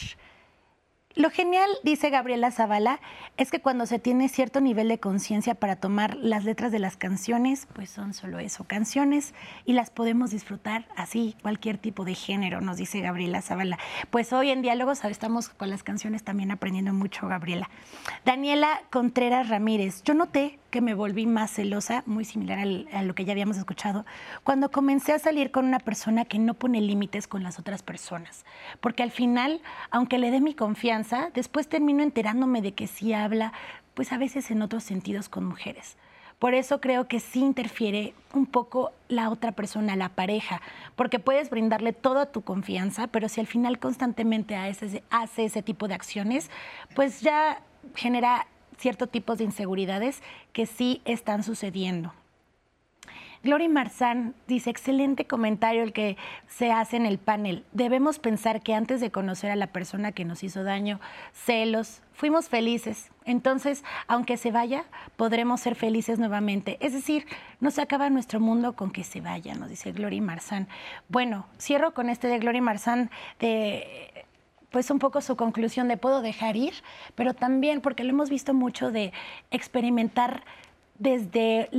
[SPEAKER 3] Lo genial, dice Gabriela Zavala, es que cuando se tiene cierto nivel de conciencia para tomar las letras de las canciones, pues son solo eso, canciones, y las podemos disfrutar así, cualquier tipo de género, nos dice Gabriela Zavala. Pues hoy en Diálogos estamos con las canciones también aprendiendo mucho, Gabriela. Daniela Contreras Ramírez, yo noté que me volví más celosa, muy similar al- a lo que ya habíamos escuchado, cuando comencé a salir con una persona que no pone límites con las otras personas. Porque al final, aunque le dé mi confianza, después termino enterándome de que sí habla, pues a veces en otros sentidos con mujeres. Por eso creo que sí interfiere un poco la otra persona, la pareja, porque puedes brindarle toda tu confianza, pero si al final constantemente hace, ese tipo de acciones, pues ya genera ciertos tipos de inseguridades que sí están sucediendo. Glory Marzán dice, excelente comentario el que se hace en el panel. Debemos pensar que antes de conocer a la persona que nos hizo daño, celos, fuimos felices. Entonces, aunque se vaya, podremos ser felices nuevamente. Es decir, no se acaba nuestro mundo con que se vaya, nos dice Glory Marzán. Bueno, cierro con este de Glory Marzán de pues un poco su conclusión de puedo dejar ir, pero también porque lo hemos visto mucho de experimentar desde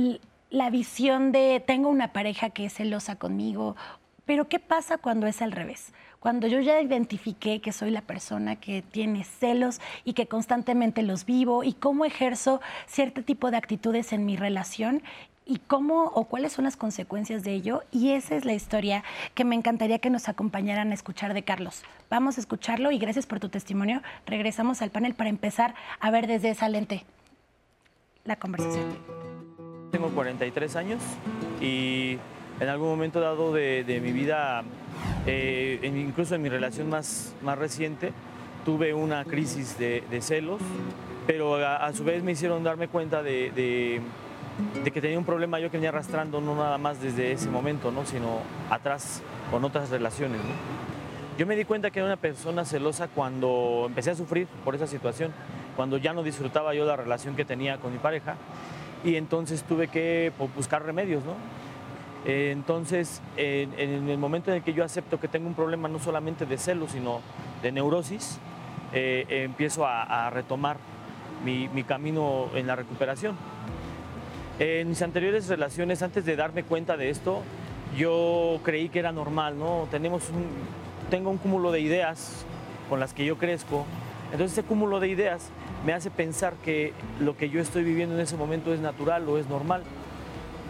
[SPEAKER 3] la visión de tengo una pareja que es celosa conmigo, pero ¿qué pasa cuando es al revés? Cuando yo ya identifiqué que soy la persona que tiene celos y que constantemente los vivo y cómo ejerzo cierto tipo de actitudes en mi relación y cómo o cuáles son las consecuencias de ello. Y esa es la historia que me encantaría que nos acompañaran a escuchar de Carlos. Vamos a escucharlo y gracias por tu testimonio. Regresamos al panel para empezar a ver desde esa lente la conversación.
[SPEAKER 12] Tengo 43 años y en algún momento dado de, mi vida, eh, incluso en mi relación más, más reciente, tuve una crisis de, celos, pero a, su vez me hicieron darme cuenta de, que tenía un problema yo que venía arrastrando no nada más desde ese momento, ¿no? sino atrás con otras relaciones. Yo me di cuenta que era una persona celosa cuando empecé a sufrir por esa situación, cuando ya no disfrutaba yo la relación que tenía con mi pareja y entonces tuve que pues, buscar remedios, ¿no? Entonces, en, el momento en el que yo acepto que tengo un problema no solamente de celos, sino de neurosis, eh, empiezo a, retomar mi, camino en la recuperación. En mis anteriores relaciones, antes de darme cuenta de esto, yo creí que era normal, ¿no? Tenemos tengo un cúmulo de ideas con las que yo crezco. Entonces, ese cúmulo de ideas me hace pensar que lo que yo estoy viviendo en ese momento es natural o es normal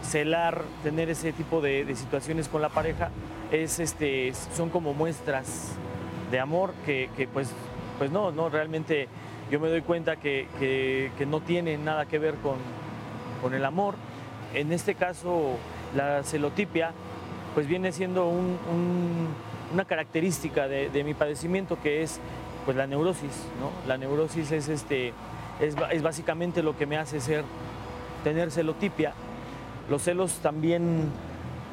[SPEAKER 12] celar, tener ese tipo de, situaciones con la pareja, es, este, son como muestras de amor que, pues, pues no, no, realmente yo me doy cuenta que, que, no tiene nada que ver con, con, el amor. En este caso, la celotipia, pues viene siendo una característica de, mi padecimiento que es pues la neurosis, ¿no? La neurosis es, este, es, es básicamente lo que me hace ser, tener celotipia los celos también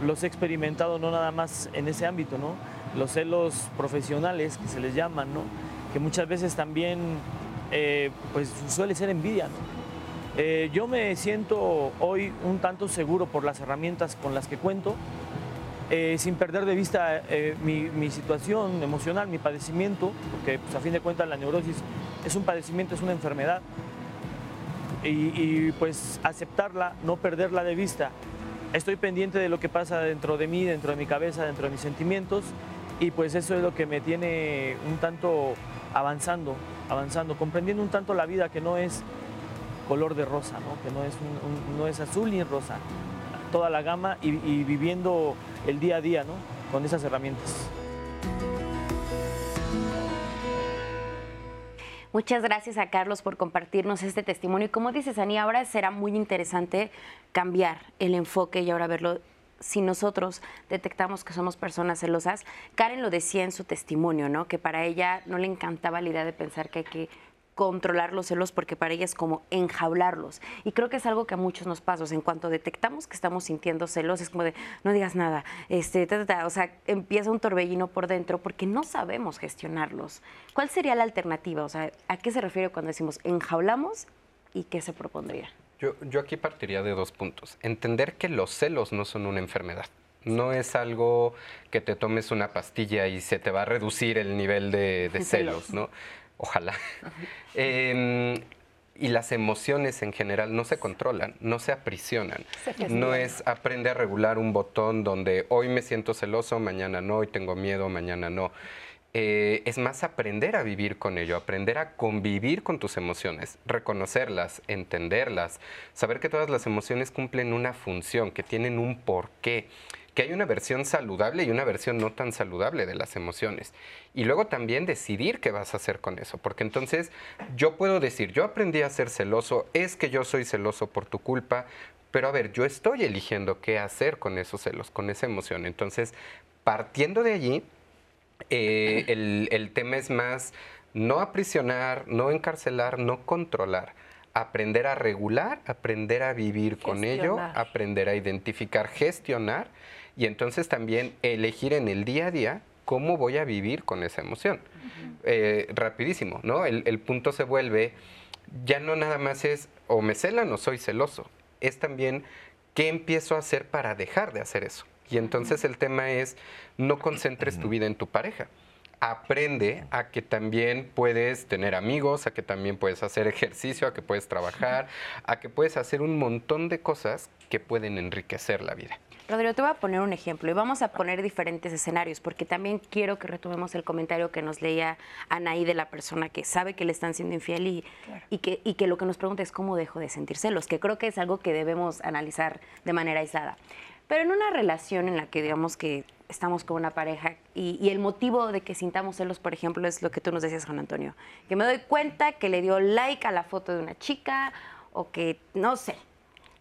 [SPEAKER 12] los he experimentado no nada más en ese ámbito, ¿no? Los celos profesionales que se les llaman, ¿no? Que muchas veces también eh, pues suele ser envidia, eh, yo me siento hoy un tanto seguro por las herramientas con las que cuento, eh, sin perder de vista mi, situación emocional, mi padecimiento, porque pues, a fin de cuentas la neurosis es un padecimiento, es una enfermedad, y, pues aceptarla, no perderla de vista. Estoy pendiente de lo que pasa dentro de mí, dentro de mi cabeza, dentro de mis sentimientos y pues eso es lo que me tiene un tanto avanzando, avanzando, comprendiendo un tanto la vida que no es color de rosa, ¿no? que no es, no es azul ni rosa, toda la gama y, viviendo el día a día ¿no? con esas herramientas.
[SPEAKER 2] Muchas gracias a Carlos por compartirnos este testimonio. Y como dices, Ani, ahora será muy interesante cambiar el enfoque y ahora verlo si nosotros detectamos que somos personas celosas, Karen lo decía en su testimonio, ¿no? Que para ella no le encantaba la idea de pensar que hay que controlar los celos porque para ella es como enjaularlos. Y creo que es algo que a muchos nos pasa. en cuanto detectamos que estamos sintiendo celos, es como de no digas nada. Este, o sea, empieza un torbellino por dentro porque no sabemos gestionarlos. ¿Cuál sería la alternativa? O sea, ¿a qué se refiere cuando decimos enjaulamos y qué se propondría?
[SPEAKER 5] Yo, yo aquí partiría de dos puntos. Entender que los celos no son una enfermedad. No es algo que te tomes una pastilla y se te va a reducir el nivel de, de (laughs) celos, ¿no? Ojalá. Em, y las emociones en general no se controlan, no se aprisionan. no es aprende a regular un botón donde hoy me siento celoso, mañana no, hoy tengo miedo, mañana no. Eh, es más aprender a vivir con ello, aprender a convivir con tus emociones, reconocerlas, entenderlas, saber que todas las emociones cumplen una función, que tienen un porqué que hay una versión saludable y una versión no tan saludable de las emociones. Y luego también decidir qué vas a hacer con eso, porque entonces yo puedo decir, yo aprendí a ser celoso, es que yo soy celoso por tu culpa, pero a ver, yo estoy eligiendo qué hacer con esos celos, con esa emoción. Entonces, partiendo de allí, eh, el, el tema es más no aprisionar, no encarcelar, no controlar aprender a regular, aprender a vivir con ello, aprender a identificar, gestionar y entonces también elegir en el día a día cómo voy a vivir con esa emoción. Eh, rapidísimo, ¿no? El, punto se vuelve, ya no nada más es o me celan o soy celoso, es también qué empiezo a hacer para dejar de hacer eso. Y entonces el tema es, no concentres tu vida en tu pareja aprende a que también puedes tener amigos, a que también puedes hacer ejercicio, a que puedes trabajar, a que puedes hacer un montón de cosas que pueden enriquecer la vida.
[SPEAKER 2] Rodrigo, te voy a poner un ejemplo y vamos a poner diferentes escenarios porque también quiero que retomemos el comentario que nos leía Anaí de la persona que sabe que le están siendo infiel y, y, que, y que lo que nos pregunta es cómo dejo de sentir celos, que creo que es algo que debemos analizar de manera aislada. Pero en una relación en la que digamos que estamos con una pareja y, y el motivo de que sintamos celos, por ejemplo, es lo que tú nos decías, Juan Antonio, que me doy cuenta que le dio like a la foto de una chica o que, no sé,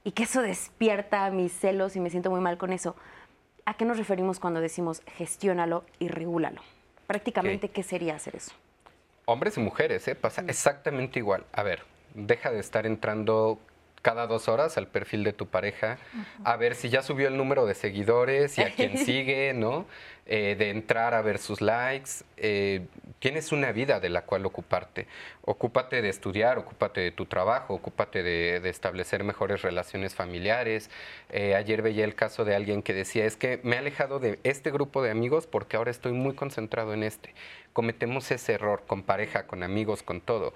[SPEAKER 2] y que eso despierta mis celos y me siento muy mal con eso. ¿A qué nos referimos cuando decimos gestiónalo y regúlalo? Prácticamente, ¿qué sería hacer eso?
[SPEAKER 5] Hombres y mujeres, ¿eh? pasa exactamente igual. A ver, deja de estar entrando cada dos horas al perfil de tu pareja, a ver si ya subió el número de seguidores y a quién (laughs) sigue, ¿no? Eh, de entrar a ver sus likes. Eh, tienes una vida de la cual ocuparte. Ocúpate de estudiar, ocúpate de tu trabajo, ocúpate de, de establecer mejores relaciones familiares. Eh, ayer veía el caso de alguien que decía, es que me he alejado de este grupo de amigos porque ahora estoy muy concentrado en este. Cometemos ese error con pareja, con amigos, con todo.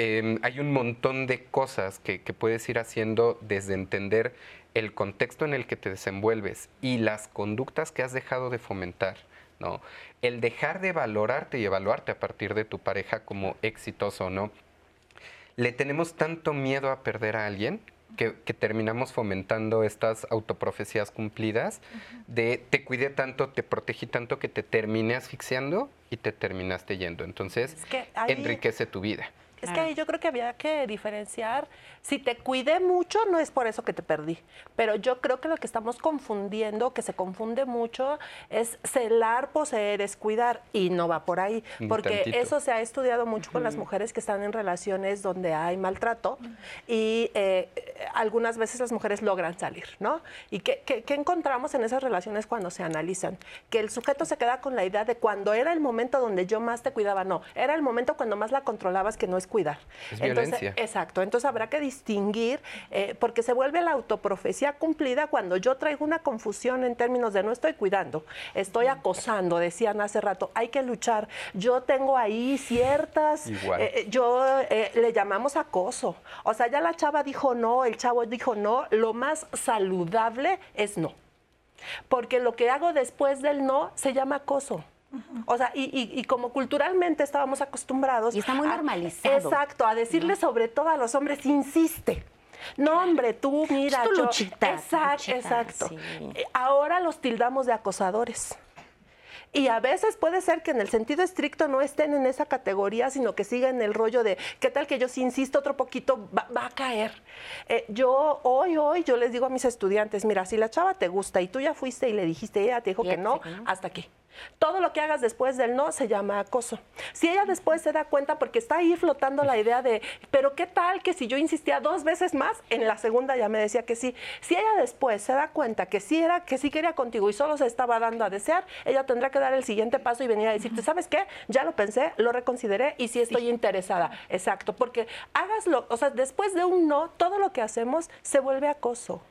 [SPEAKER 5] Eh, hay un montón de cosas que, que, puedes ir haciendo desde entender el contexto en el que te desenvuelves y las conductas que has dejado de fomentar. ¿no? El dejar de valorarte y evaluarte a partir de tu pareja como exitoso o no. Le tenemos tanto miedo a perder a alguien que, que, terminamos fomentando estas autoprofecías cumplidas de te cuidé tanto, te protegí tanto que te terminé asfixiando y te terminaste yendo. Entonces,
[SPEAKER 6] es que ahí...
[SPEAKER 5] enriquece tu vida.
[SPEAKER 6] Es que ahí yo creo que había que diferenciar, si te cuidé mucho, no es por eso que te perdí, pero yo creo que lo que estamos confundiendo, que se confunde mucho, es celar, poseer, es cuidar, y no va por ahí, porque eso se ha estudiado mucho con las mujeres que están en relaciones donde hay maltrato, y eh, algunas veces las mujeres logran salir, ¿no? ¿Y qué, qué, qué encontramos en esas relaciones cuando se analizan? Que el sujeto se queda con la idea de cuando era el momento donde yo más te cuidaba, no, era el momento cuando más la controlabas que no es cuidar.
[SPEAKER 5] Es
[SPEAKER 6] Entonces,
[SPEAKER 5] violencia.
[SPEAKER 6] exacto. Entonces habrá que distinguir, eh, porque se vuelve la autoprofecía cumplida cuando yo traigo una confusión en términos de no estoy cuidando, estoy acosando, decían hace rato, hay que luchar. Yo tengo ahí ciertas, eh, yo eh, le llamamos acoso. O sea, ya la chava dijo no, el chavo dijo no, lo más saludable es no. Porque lo que hago después del no se llama acoso. O sea, y, y, y, como culturalmente estábamos acostumbrados.
[SPEAKER 2] Y está muy normalizado.
[SPEAKER 6] A, exacto, a decirle ¿no? sobre todo a los hombres, insiste. No, hombre, tú mira.
[SPEAKER 2] Tu
[SPEAKER 6] yo,
[SPEAKER 2] luchita,
[SPEAKER 6] exacto,
[SPEAKER 2] luchita,
[SPEAKER 6] exacto.
[SPEAKER 2] Sí.
[SPEAKER 6] Ahora los tildamos de acosadores. Y a veces puede ser que en el sentido estricto no estén en esa categoría, sino que sigan el rollo de, ¿qué tal que yo si insisto otro poquito va, va a caer? Eh, yo hoy, hoy, yo les digo a mis estudiantes, mira, si la chava te gusta y tú ya fuiste y le dijiste, ella te dijo que no, que no, hasta aquí. Todo lo que hagas después del no se llama acoso. Si ella después se da cuenta, porque está ahí flotando la idea de, pero qué tal que si yo insistía dos veces más, en la segunda ya me decía que sí. Si ella después se da cuenta que sí era, que sí quería contigo y solo se estaba dando a desear, ella tendrá que dar el siguiente paso y venir a decirte, ¿sabes qué? Ya lo pensé, lo reconsideré y sí estoy sí. interesada. Exacto, porque hágaslo, o sea, después de un no, todo lo que hacemos se vuelve acoso.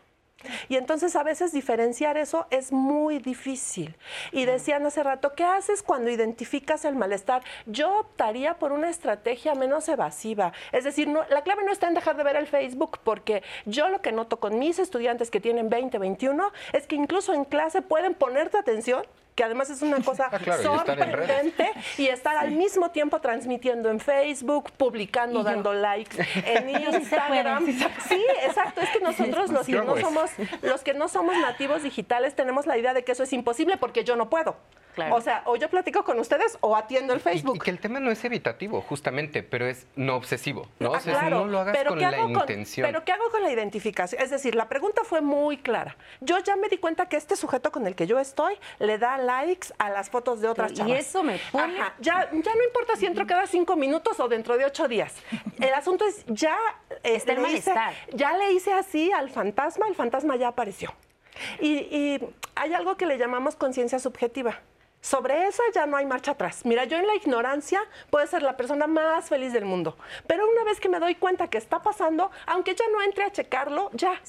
[SPEAKER 6] Y entonces a veces diferenciar eso es muy difícil. Y decían hace rato, ¿qué haces cuando identificas el malestar? Yo optaría por una estrategia menos evasiva. Es decir, no, la clave no está en dejar de ver el Facebook, porque yo lo que noto con mis estudiantes que tienen 20, 21, es que incluso en clase pueden ponerte atención que además es una cosa (laughs)
[SPEAKER 5] ah, claro,
[SPEAKER 6] sorprendente y, y estar sí. al mismo tiempo transmitiendo en Facebook, publicando, dando likes en (laughs) Instagram. Sí, exacto, es que nosotros los que no somos los que no somos nativos digitales tenemos la idea de que eso es imposible porque yo no puedo. Claro. O sea, o yo platico con ustedes o atiendo el Facebook.
[SPEAKER 5] Y, y, que el tema no es evitativo, justamente, pero es no obsesivo, ¿no?
[SPEAKER 6] Ah,
[SPEAKER 5] o sea,
[SPEAKER 6] claro,
[SPEAKER 5] no lo hagas
[SPEAKER 6] pero
[SPEAKER 5] con
[SPEAKER 6] ¿qué
[SPEAKER 5] la intención.
[SPEAKER 6] Pero ¿qué hago con la identificación? Es decir, la pregunta fue muy clara. Yo ya me di cuenta que este sujeto con el que yo estoy le da likes a las fotos de otras chavas.
[SPEAKER 2] Y eso me pone...
[SPEAKER 6] Ajá, ya, ya no importa si entro cada cinco minutos o dentro de ocho días. El asunto es, ya,
[SPEAKER 2] eh, Está
[SPEAKER 6] hice, ya le hice así al fantasma, el fantasma ya apareció. Y, y hay algo que le llamamos conciencia subjetiva. Sobre esa ya no hay marcha atrás. Mira, yo en la ignorancia puedo ser la persona más feliz del mundo, pero una vez que me doy cuenta que está pasando, aunque ya no entre a checarlo, ya,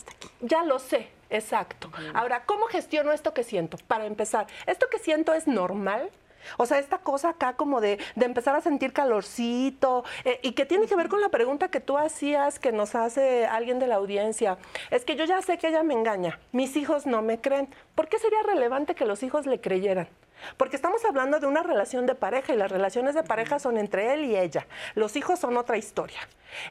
[SPEAKER 6] ya lo sé. Exacto. Ahora, ¿cómo gestiono esto que siento? Para empezar, ¿esto que siento es normal? O sea, esta cosa acá como de, de empezar a sentir calorcito eh, y que tiene que ver con la pregunta que tú hacías que nos hace alguien de la audiencia. Es que yo ya sé que ella me engaña, mis hijos no me creen. ¿Por qué sería relevante que los hijos le creyeran? Porque estamos hablando de una relación de pareja y las relaciones de pareja son entre él y ella. Los hijos son otra historia.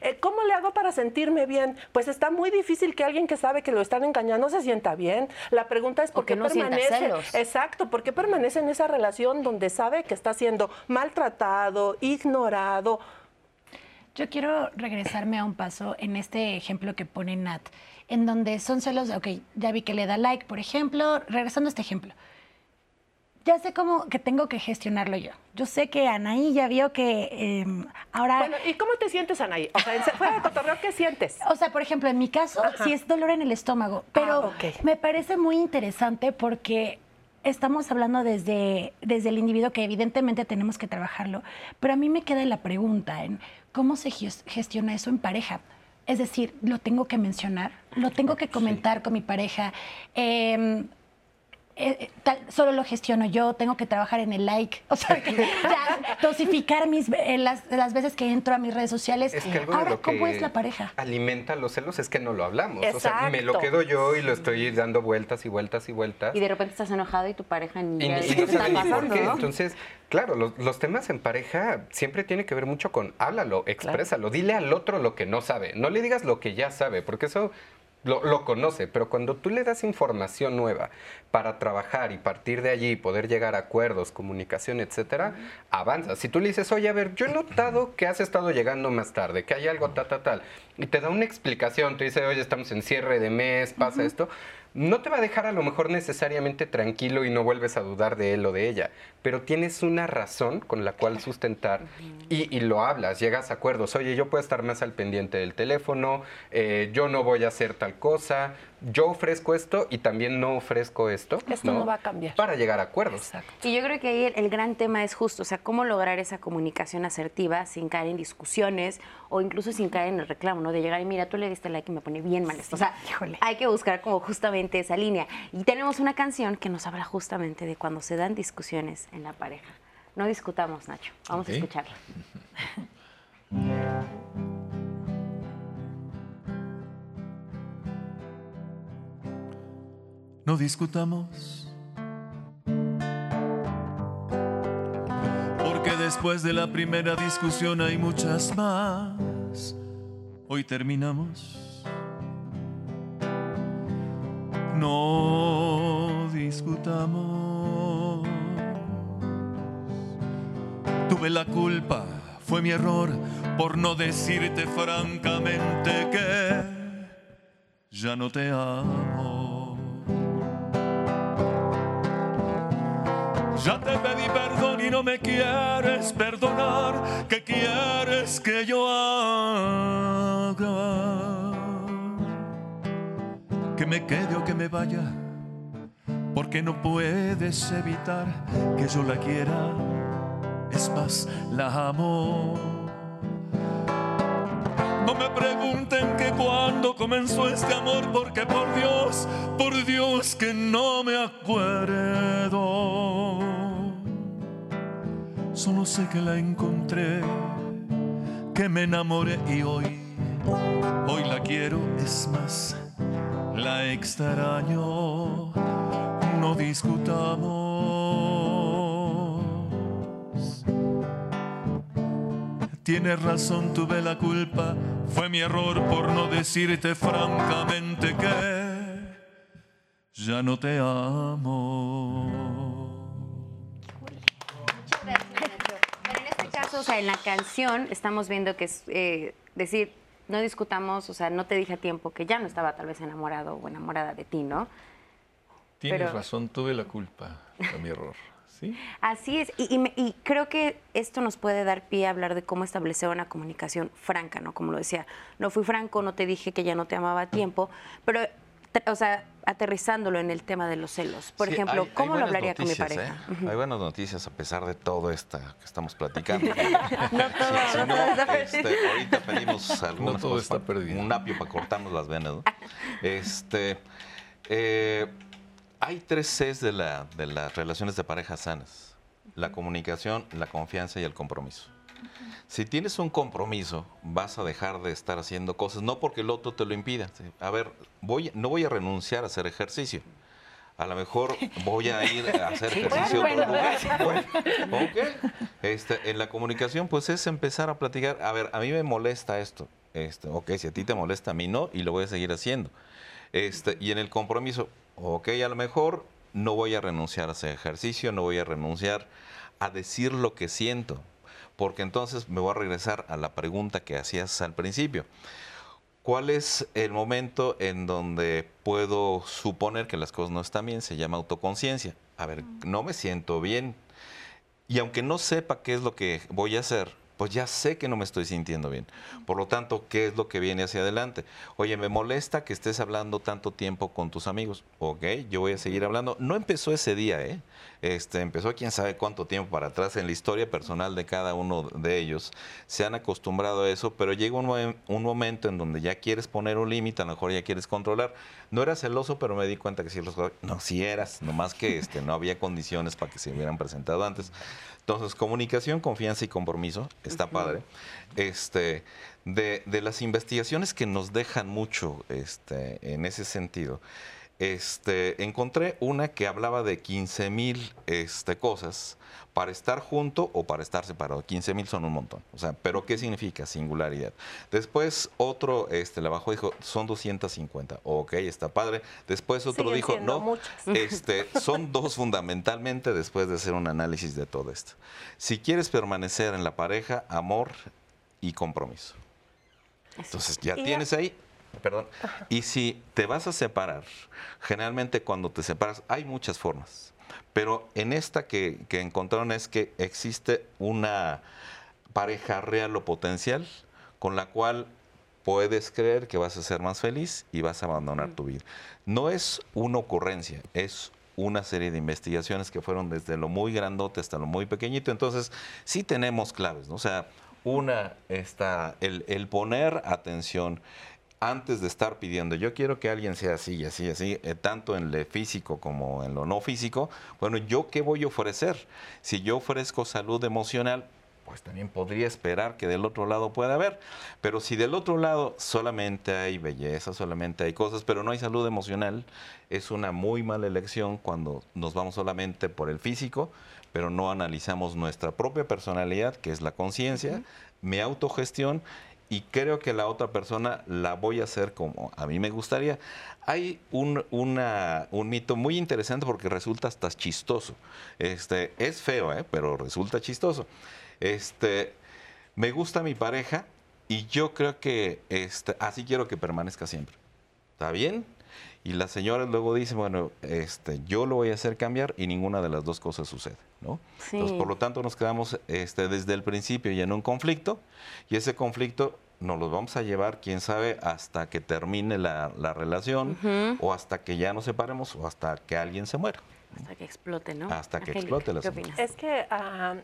[SPEAKER 6] Eh, ¿Cómo le hago para sentirme bien? Pues está muy difícil que alguien que sabe que lo están engañando se sienta bien. La pregunta es por qué
[SPEAKER 2] no
[SPEAKER 6] permanece. Exacto, ¿por qué permanece en esa relación donde sabe que está siendo maltratado, ignorado?
[SPEAKER 3] Yo quiero regresarme a un paso en este ejemplo que pone Nat, en donde son celos, ok, ya vi que le da like, por ejemplo, regresando a este ejemplo. Ya sé cómo que tengo que gestionarlo yo. Yo sé que Anaí ya vio que em, ahora...
[SPEAKER 6] Bueno, ¿y cómo te sientes, Anaí? O sea, fuera de cotorreo, ¿qué sientes?
[SPEAKER 3] O sea, por ejemplo, en mi caso,
[SPEAKER 6] Ajá.
[SPEAKER 3] sí es dolor en el estómago, pero
[SPEAKER 6] Ah, ok.
[SPEAKER 3] me parece muy interesante porque estamos hablando desde, desde el individuo que evidentemente tenemos que trabajarlo, pero a mí me queda la pregunta en cómo se ges- gestiona eso en pareja. Es decir, lo tengo que mencionar, lo tengo que comentar con mi pareja. eh, eh, tal- solo lo gestiono yo, tengo que trabajar en el like, (laughs) o sea, que ya dosificar mis, eh, las, las veces que entro a mis redes sociales.
[SPEAKER 5] Es que algo de
[SPEAKER 3] Ahora,
[SPEAKER 5] que
[SPEAKER 3] ¿cómo es la pareja?
[SPEAKER 5] alimenta los celos es que no lo hablamos. O sea, me lo
[SPEAKER 6] Exacto.
[SPEAKER 5] quedo yo y lo estoy dando vueltas y vueltas y vueltas.
[SPEAKER 2] Y de repente estás enojado y tu pareja ni
[SPEAKER 5] Y, y no
[SPEAKER 2] está pasando,
[SPEAKER 5] qué.
[SPEAKER 2] ¿no?
[SPEAKER 5] Entonces, claro, los, los temas en pareja siempre tiene que ver mucho con háblalo, exprésalo, dile al otro lo que no sabe. No le digas lo que ya sabe, porque eso lo, lo conoce. Pero cuando tú le das información nueva para trabajar y partir de allí poder llegar a acuerdos, comunicación, etcétera, avanza. Si tú le dices, oye, a ver, yo he notado que has estado llegando más tarde, que hay algo tal, tal, tal, y te da una explicación, te dice, oye, estamos en cierre de mes, pasa esto, no te va a dejar a lo mejor necesariamente tranquilo y no vuelves a dudar de él o de ella, pero tienes una razón con la cual sustentar y, y lo hablas, llegas a acuerdos, oye, yo puedo estar más al pendiente del teléfono, eh, yo no voy a hacer tal cosa, yo ofrezco esto y también no ofrezco esto.
[SPEAKER 6] Esto no va a cambiar.
[SPEAKER 5] Para llegar a acuerdos.
[SPEAKER 2] Y yo creo que ahí el, el gran tema es justo, o sea, cómo lograr esa comunicación asertiva sin caer en discusiones o incluso sin caer en el reclamo, ¿no? De llegar y mira, tú le diste like y me pone bien mal esto. O sea, hay que buscar como justamente esa línea. Y tenemos una canción que nos habla justamente de cuando se dan discusiones en la pareja. No discutamos, Nacho. Vamos a escucharla. (laughs)
[SPEAKER 9] No discutamos. Porque después de la primera discusión hay muchas más. Hoy terminamos. No discutamos. Tuve la culpa, fue mi error por no decirte francamente que ya no te amo. Ya te pedí perdón y no me quieres perdonar. ¿Qué quieres que yo haga? Que me quede o que me vaya. Porque no puedes evitar que yo la quiera. Es más, la amo. No me pregunten que cuándo comenzó este amor, porque por Dios, por Dios que no me acuerdo. Solo sé que la encontré, que me enamoré y hoy, hoy la quiero, es más, la extraño. No discutamos. Tienes razón, tuve la culpa. Fue mi error por no decirte francamente que ya no te amo.
[SPEAKER 2] Pero en este caso, o sea, en la canción estamos viendo que es eh, decir, no discutamos, o sea, no te dije a tiempo que ya no estaba tal vez enamorado o enamorada de ti, ¿no?
[SPEAKER 7] Tienes
[SPEAKER 2] Pero-
[SPEAKER 7] razón, tuve la culpa, fue mi error. ¿Sí?
[SPEAKER 2] Así es, y, y me- y creo que esto nos puede dar pie a hablar de cómo establecer una comunicación franca, ¿no? Como lo decía, no fui franco, no te dije que ya no te amaba a tiempo, pero, o sea, aterrizándolo en el tema de los celos. Por
[SPEAKER 4] Sí,
[SPEAKER 2] ejemplo,
[SPEAKER 4] hay- hay
[SPEAKER 2] ¿cómo lo hablaría con mi pareja?
[SPEAKER 4] ¿eh? Hay buenas noticias a pesar de todo esto que estamos platicando. (laughs)
[SPEAKER 2] No todo, no
[SPEAKER 4] no,
[SPEAKER 2] todo está
[SPEAKER 4] este,
[SPEAKER 2] perdido.
[SPEAKER 4] ahorita pedimos (laughs) algunas
[SPEAKER 7] todo
[SPEAKER 4] cosas
[SPEAKER 7] está perdido.
[SPEAKER 4] un apio para cortarnos las venas. ¿no? (laughs) Este, eh, hay tres Cs de, la, de las relaciones de pareja sanas. la comunicación, la confianza y el compromiso. Si tienes un compromiso, vas a dejar de estar haciendo cosas, no porque el otro te lo impida. A ver, voy, no voy a renunciar a hacer ejercicio. A lo mejor voy a ir a (laughs) hacer ejercicio. Este, en la comunicación, pues es empezar a platicar. A ver, a mí me molesta esto. Este, ok, si a ti te molesta, a mí no, y lo voy a seguir haciendo. Este, y en el compromiso, ok, a lo mejor no voy a renunciar a ese ejercicio, no voy a renunciar a decir lo que siento, porque entonces me voy a regresar a la pregunta que hacías al principio. ¿Cuál es el momento en donde puedo suponer que las cosas no están bien? Se llama autoconciencia. A ver, no me siento bien. Y aunque no sepa qué es lo que voy a hacer, pues ya sé que no me estoy sintiendo bien. Por lo tanto, ¿qué es lo que viene hacia adelante? Oye, me molesta que estés hablando tanto tiempo con tus amigos. Ok, yo voy a seguir hablando. No empezó ese día, ¿eh? Este, empezó quién sabe cuánto tiempo para atrás en la historia personal de cada uno de ellos. Se han acostumbrado a eso, pero llega un, un momento en donde ya quieres poner un límite, a lo mejor ya quieres controlar. No era celoso, pero me di cuenta que sí los... No, sí eras, nomás que este, no había condiciones para que se hubieran presentado antes. Entonces, comunicación, confianza y compromiso, está padre. Este, de, de, las investigaciones que nos dejan mucho este, en ese sentido, este, encontré una que hablaba de 15 mil este, cosas para estar junto o para estar separado. 15 mil son un montón. O sea, pero ¿qué significa singularidad? Después otro este, le bajó dijo, son 250. Ok, está padre. Después otro dijo, no, (laughs) este, son dos fundamentalmente después de hacer un análisis de todo esto. Si quieres permanecer en la pareja, amor y compromiso. Entonces ya tienes ahí perdón. Y si te vas a separar, generalmente cuando te separas hay muchas formas. Pero en esta que, encontraron es que existe una pareja real o potencial con la cual puedes creer que vas a ser más feliz y vas a abandonar tu vida. No es una ocurrencia, es una serie de investigaciones que fueron desde lo muy grandote hasta lo muy pequeñito. Entonces, sí tenemos claves, ¿no? O sea, una está el, el poner atención, antes de estar pidiendo, yo quiero que alguien sea así y así, así, eh, tanto en lo físico como en lo no físico, bueno, ¿yo qué voy a ofrecer? Si yo ofrezco salud emocional, pues también podría esperar que del otro lado pueda haber. Pero si del otro lado solamente hay belleza, solamente hay cosas, pero no hay salud emocional, es una muy mala elección cuando nos vamos solamente por el físico, pero no analizamos nuestra propia personalidad, que es la conciencia, mi autogestión y creo que la otra persona la voy a hacer como a mí me gustaría. Hay un, un mito muy interesante porque resulta hasta chistoso. Este, es feo, ¿eh? pero resulta chistoso. Este, me gusta mi pareja y yo creo que este, así quiero que permanezca siempre. ¿Está bien? Y la señora luego dice, bueno, este, yo lo voy a hacer cambiar y ninguna de las dos cosas sucede, ¿no? Entonces, por lo tanto, nos quedamos este, desde el principio ya en un conflicto y ese conflicto nos lo vamos a llevar, quién sabe, hasta que termine la, relación o hasta que ya nos separemos o hasta que alguien se muera.
[SPEAKER 2] Hasta que explote, ¿no?
[SPEAKER 4] Hasta que explote la
[SPEAKER 6] ¿Qué Es que ah,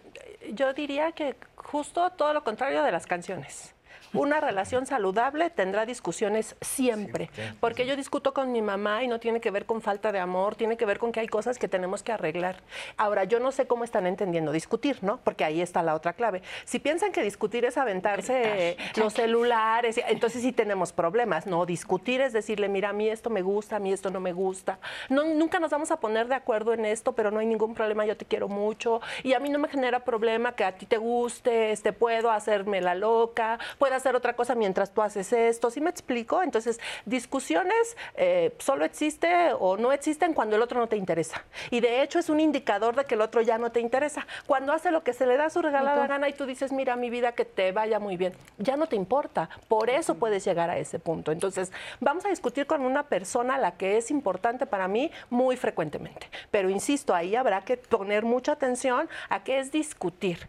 [SPEAKER 6] yo diría que justo todo lo contrario de las canciones. Una relación saludable tendrá discusiones siempre, porque yo discuto con mi mamá y no tiene que ver con falta de amor, tiene que ver con que hay cosas que tenemos que arreglar. Ahora, yo no sé cómo están entendiendo discutir, ¿no? Porque ahí está la otra clave. Si piensan que discutir es aventarse los celulares, entonces sí tenemos problemas, ¿no? Discutir es decirle, mira, a mí esto me gusta, a mí esto no me gusta. No, nunca nos vamos a poner de acuerdo en esto, pero no hay ningún problema, yo te quiero mucho y a mí no me genera problema que a ti te guste, este, puedo hacerme la loca, puedo hacer otra cosa mientras tú haces esto. ¿Sí me explico? Entonces, discusiones eh, solo existe o no existen cuando el otro no te interesa. Y de hecho es un indicador de que el otro ya no te interesa. Cuando hace lo que se le da su regalada gana y tú dices, mira, mi vida, que te vaya muy bien, ya no te importa. Por eso puedes llegar a ese punto. Entonces, vamos a discutir con una persona a la que es importante para mí muy frecuentemente. Pero insisto, ahí habrá que poner mucha atención a qué es discutir.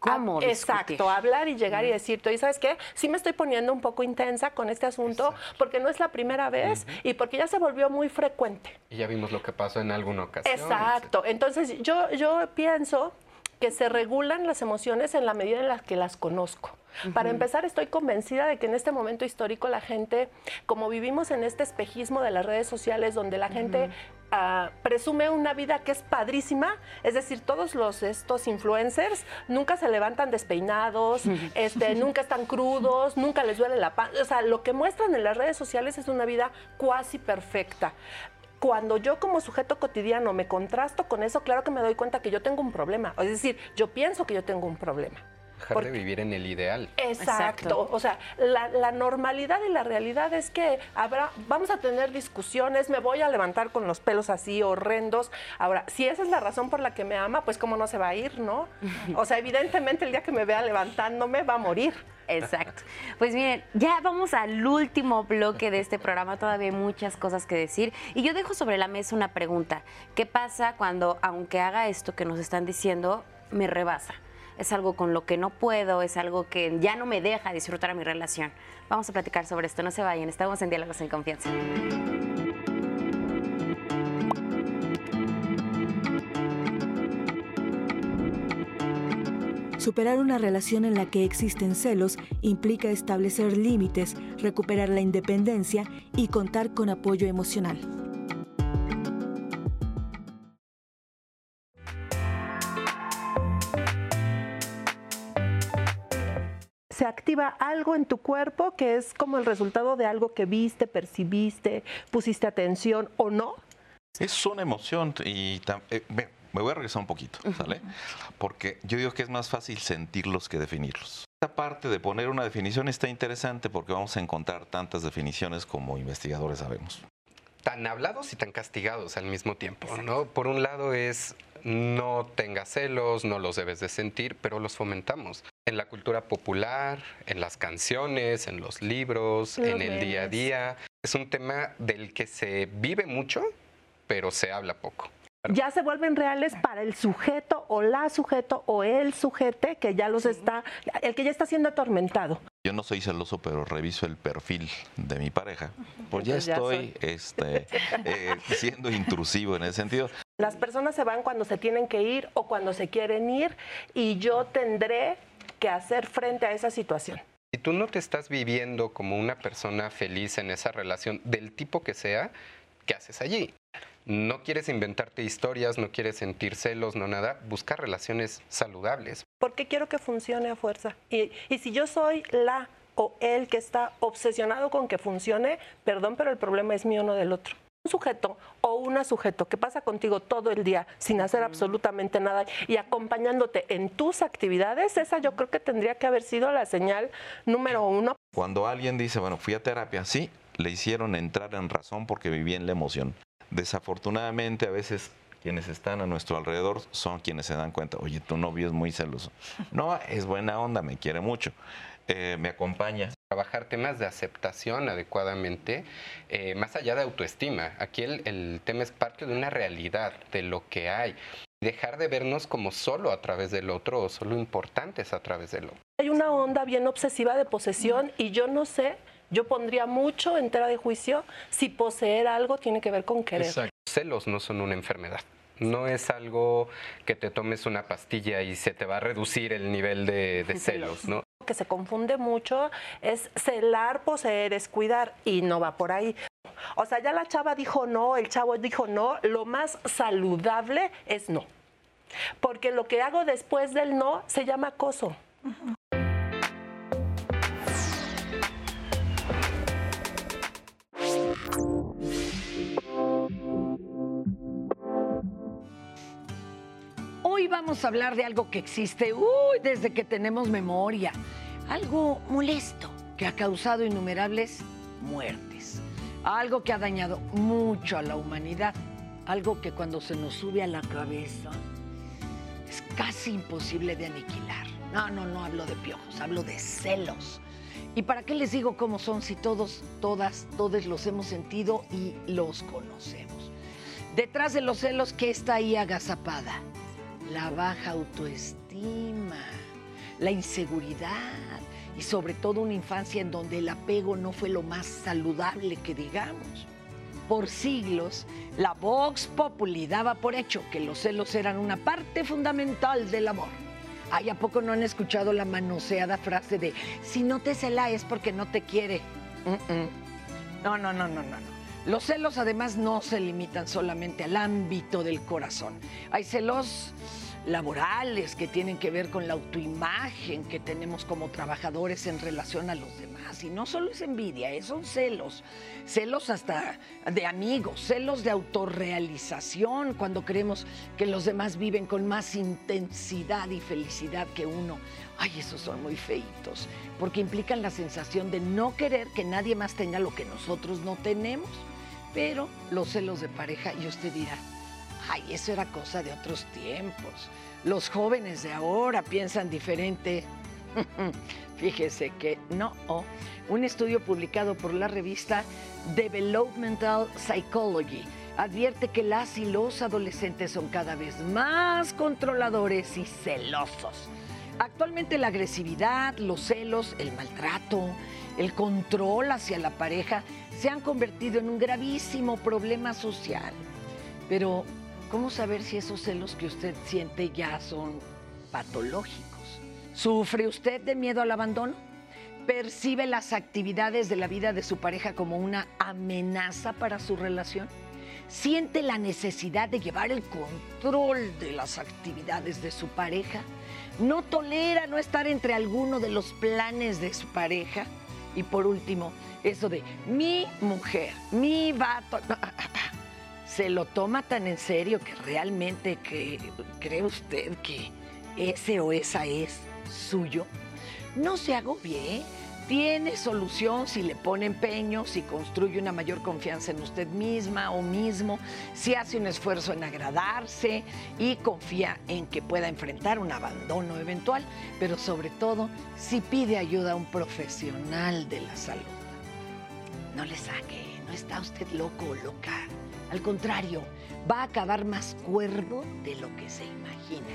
[SPEAKER 2] ¿Cómo?
[SPEAKER 6] exacto, hablar y llegar y decirte, ¿y sabes qué? Sí me estoy poniendo un poco intensa con este asunto porque no es la primera vez y porque ya se volvió muy frecuente.
[SPEAKER 5] Y ya vimos lo que pasó en alguna ocasión.
[SPEAKER 6] Exacto. Entonces, yo, yo pienso que se regulan las emociones en la medida en la que las conozco. Para empezar, estoy convencida de que en este momento histórico la gente, como vivimos en este espejismo de las redes sociales donde la gente ah, presume una vida que es padrísima, es decir, todos los estos influencers nunca se levantan despeinados, (laughs) este, nunca están crudos, nunca les duele la panza, o sea, lo que muestran en las redes sociales es una vida cuasi perfecta cuando yo como sujeto cotidiano me contrasto con eso, claro que me doy cuenta que yo tengo un problema. Es decir, yo pienso que yo tengo un problema.
[SPEAKER 5] Dejar de vivir en el ideal.
[SPEAKER 6] Exacto. O sea, la, normalidad y la realidad es que habrá, vamos a tener discusiones, me voy a levantar con los pelos así horrendos. Ahora, si esa es la razón por la que me ama, pues cómo no se va a ir, ¿no? (laughs) O sea, evidentemente el día que me vea levantándome va a morir.
[SPEAKER 2] Exacto. Pues miren, ya vamos al último bloque de este programa, todavía hay muchas cosas que decir. Y yo dejo sobre la mesa una pregunta. ¿Qué pasa cuando, aunque haga esto que nos están diciendo, me rebasa? Es algo con lo que no puedo, es algo que ya no me deja disfrutar a mi relación. Vamos a platicar sobre esto, no se vayan, estamos en Diálogos en Confianza.
[SPEAKER 1] Superar una relación en la que existen celos implica establecer límites, recuperar la independencia y contar con apoyo emocional.
[SPEAKER 6] Se activa algo en tu cuerpo que es como el resultado de algo que viste, percibiste, pusiste atención o no.
[SPEAKER 4] Es una emoción y eh, me, voy a regresar un poquito, ¿sale? Porque yo digo que es más fácil sentirlos que definirlos. Esta parte de poner una definición está interesante porque vamos a encontrar tantas definiciones como investigadores sabemos
[SPEAKER 5] tan hablados y tan castigados al mismo tiempo, ¿no? Por un lado es no tengas celos, no los debes de sentir, pero los fomentamos. En la cultura popular, en las canciones, en los libros, en el día a día. Es un tema del que se vive mucho, pero se habla poco.
[SPEAKER 6] Ya se vuelven reales para el sujeto o la sujeto o el sujete que ya los está, el que ya está siendo atormentado.
[SPEAKER 4] Yo no soy celoso, pero reviso el perfil de mi pareja. Pues ya estoy este, eh, siendo intrusivo en ese sentido.
[SPEAKER 6] Las personas se van cuando se tienen que ir o cuando se quieren ir y yo tendré que hacer frente a esa situación.
[SPEAKER 5] Si tú no te estás viviendo como una persona feliz en esa relación del tipo que sea, ¿qué haces allí? No quieres inventarte historias, no quieres sentir celos, no nada. Busca relaciones saludables.
[SPEAKER 6] Porque quiero que funcione a fuerza. Y, y si yo soy la o el que está obsesionado con que funcione, perdón, pero el problema es mío, no del otro. Un sujeto o una sujeto que pasa contigo todo el día sin hacer absolutamente nada y acompañándote en tus actividades, esa yo creo que tendría que haber sido la señal número uno.
[SPEAKER 4] Cuando alguien dice, bueno, fui a terapia, sí, le hicieron entrar en razón porque vivía en la emoción. Desafortunadamente, a veces quienes están a nuestro alrededor son quienes se dan cuenta, oye, tu novio es muy celoso. No, es buena onda, me quiere mucho, eh, me acompaña.
[SPEAKER 5] Trabajar temas de aceptación adecuadamente, eh, más allá de autoestima. Aquí el, el tema es parte de una realidad, de lo que hay. Dejar de vernos como solo a través del otro o solo importantes a través del otro.
[SPEAKER 6] Hay una onda bien obsesiva de posesión y yo no sé yo pondría mucho en tela de juicio si poseer algo tiene que ver con querer. Exacto.
[SPEAKER 5] Celos no son una enfermedad. No es algo que te tomes una pastilla y se te va a reducir el nivel de, (laughs) celos, ¿no?
[SPEAKER 6] Que se confunde mucho es celar, poseer, es cuidar y no va por ahí. O sea, ya la chava dijo no, el chavo dijo no, lo más saludable es no. Porque lo que hago después del no se llama acoso.
[SPEAKER 13] Hoy vamos a hablar de algo que existe uy, desde que tenemos memoria. Algo molesto que ha causado innumerables muertes. Algo que ha dañado mucho a la humanidad. Algo que cuando se nos sube a la cabeza es casi imposible de aniquilar. No, no, no hablo de piojos, hablo de celos. ¿Y para qué les digo cómo son si todos, todas, todos los hemos sentido y los conocemos? Detrás de los celos, ¿qué está ahí agazapada? La baja autoestima, la inseguridad y sobre todo una infancia en donde el apego no fue lo más saludable que digamos. Por siglos, la Vox Populi daba por hecho que los celos eran una parte fundamental del amor Ay, ¿a poco no han escuchado la manoseada frase de si no te cela es porque no te quiere? No, no, no, no, no, no. Los celos además no se limitan solamente al ámbito del corazón. Hay celos laborales que tienen que ver con la autoimagen que tenemos como trabajadores en relación a los demás. Y no solo es envidia, eh, son celos. Celos hasta de amigos, celos de autorrealización, cuando creemos que los demás viven con más intensidad y felicidad que uno. Ay, esos son muy feitos, porque implican la sensación de no querer que nadie más tenga lo que nosotros no tenemos. Pero los celos de pareja, y usted dirá, ay, eso era cosa de otros tiempos. Los jóvenes de ahora piensan diferente. (laughs) Fíjese que no. Un estudio publicado por la revista Developmental Psychology advierte que las y los adolescentes son cada vez más controladores y celosos. Actualmente la agresividad, los celos, el maltrato, el control hacia la pareja se han convertido en un gravísimo problema social. Pero ¿Cómo saber si esos celos que usted siente ya son patológicos? ¿Sufre usted de miedo al abandono? ¿Percibe las actividades de la vida de su pareja como una amenaza para su relación? ¿Siente la necesidad de llevar el control de las actividades de su pareja? ¿No tolera no estar entre alguno de los planes de su pareja? Y por último, eso de mi mujer, mi vato (laughs) se lo toma tan en serio que realmente cree usted que ese o esa es suyo. No se agobie, tiene solución si le pone empeño, si construye una mayor confianza en usted misma o mismo, si hace un esfuerzo en agradarse y confía en que pueda enfrentar un abandono eventual, pero sobre todo si pide ayuda a un profesional de la salud. No le saque, no está usted loco o loca. Al contrario, va a acabar más cuerdo de lo que se imagina.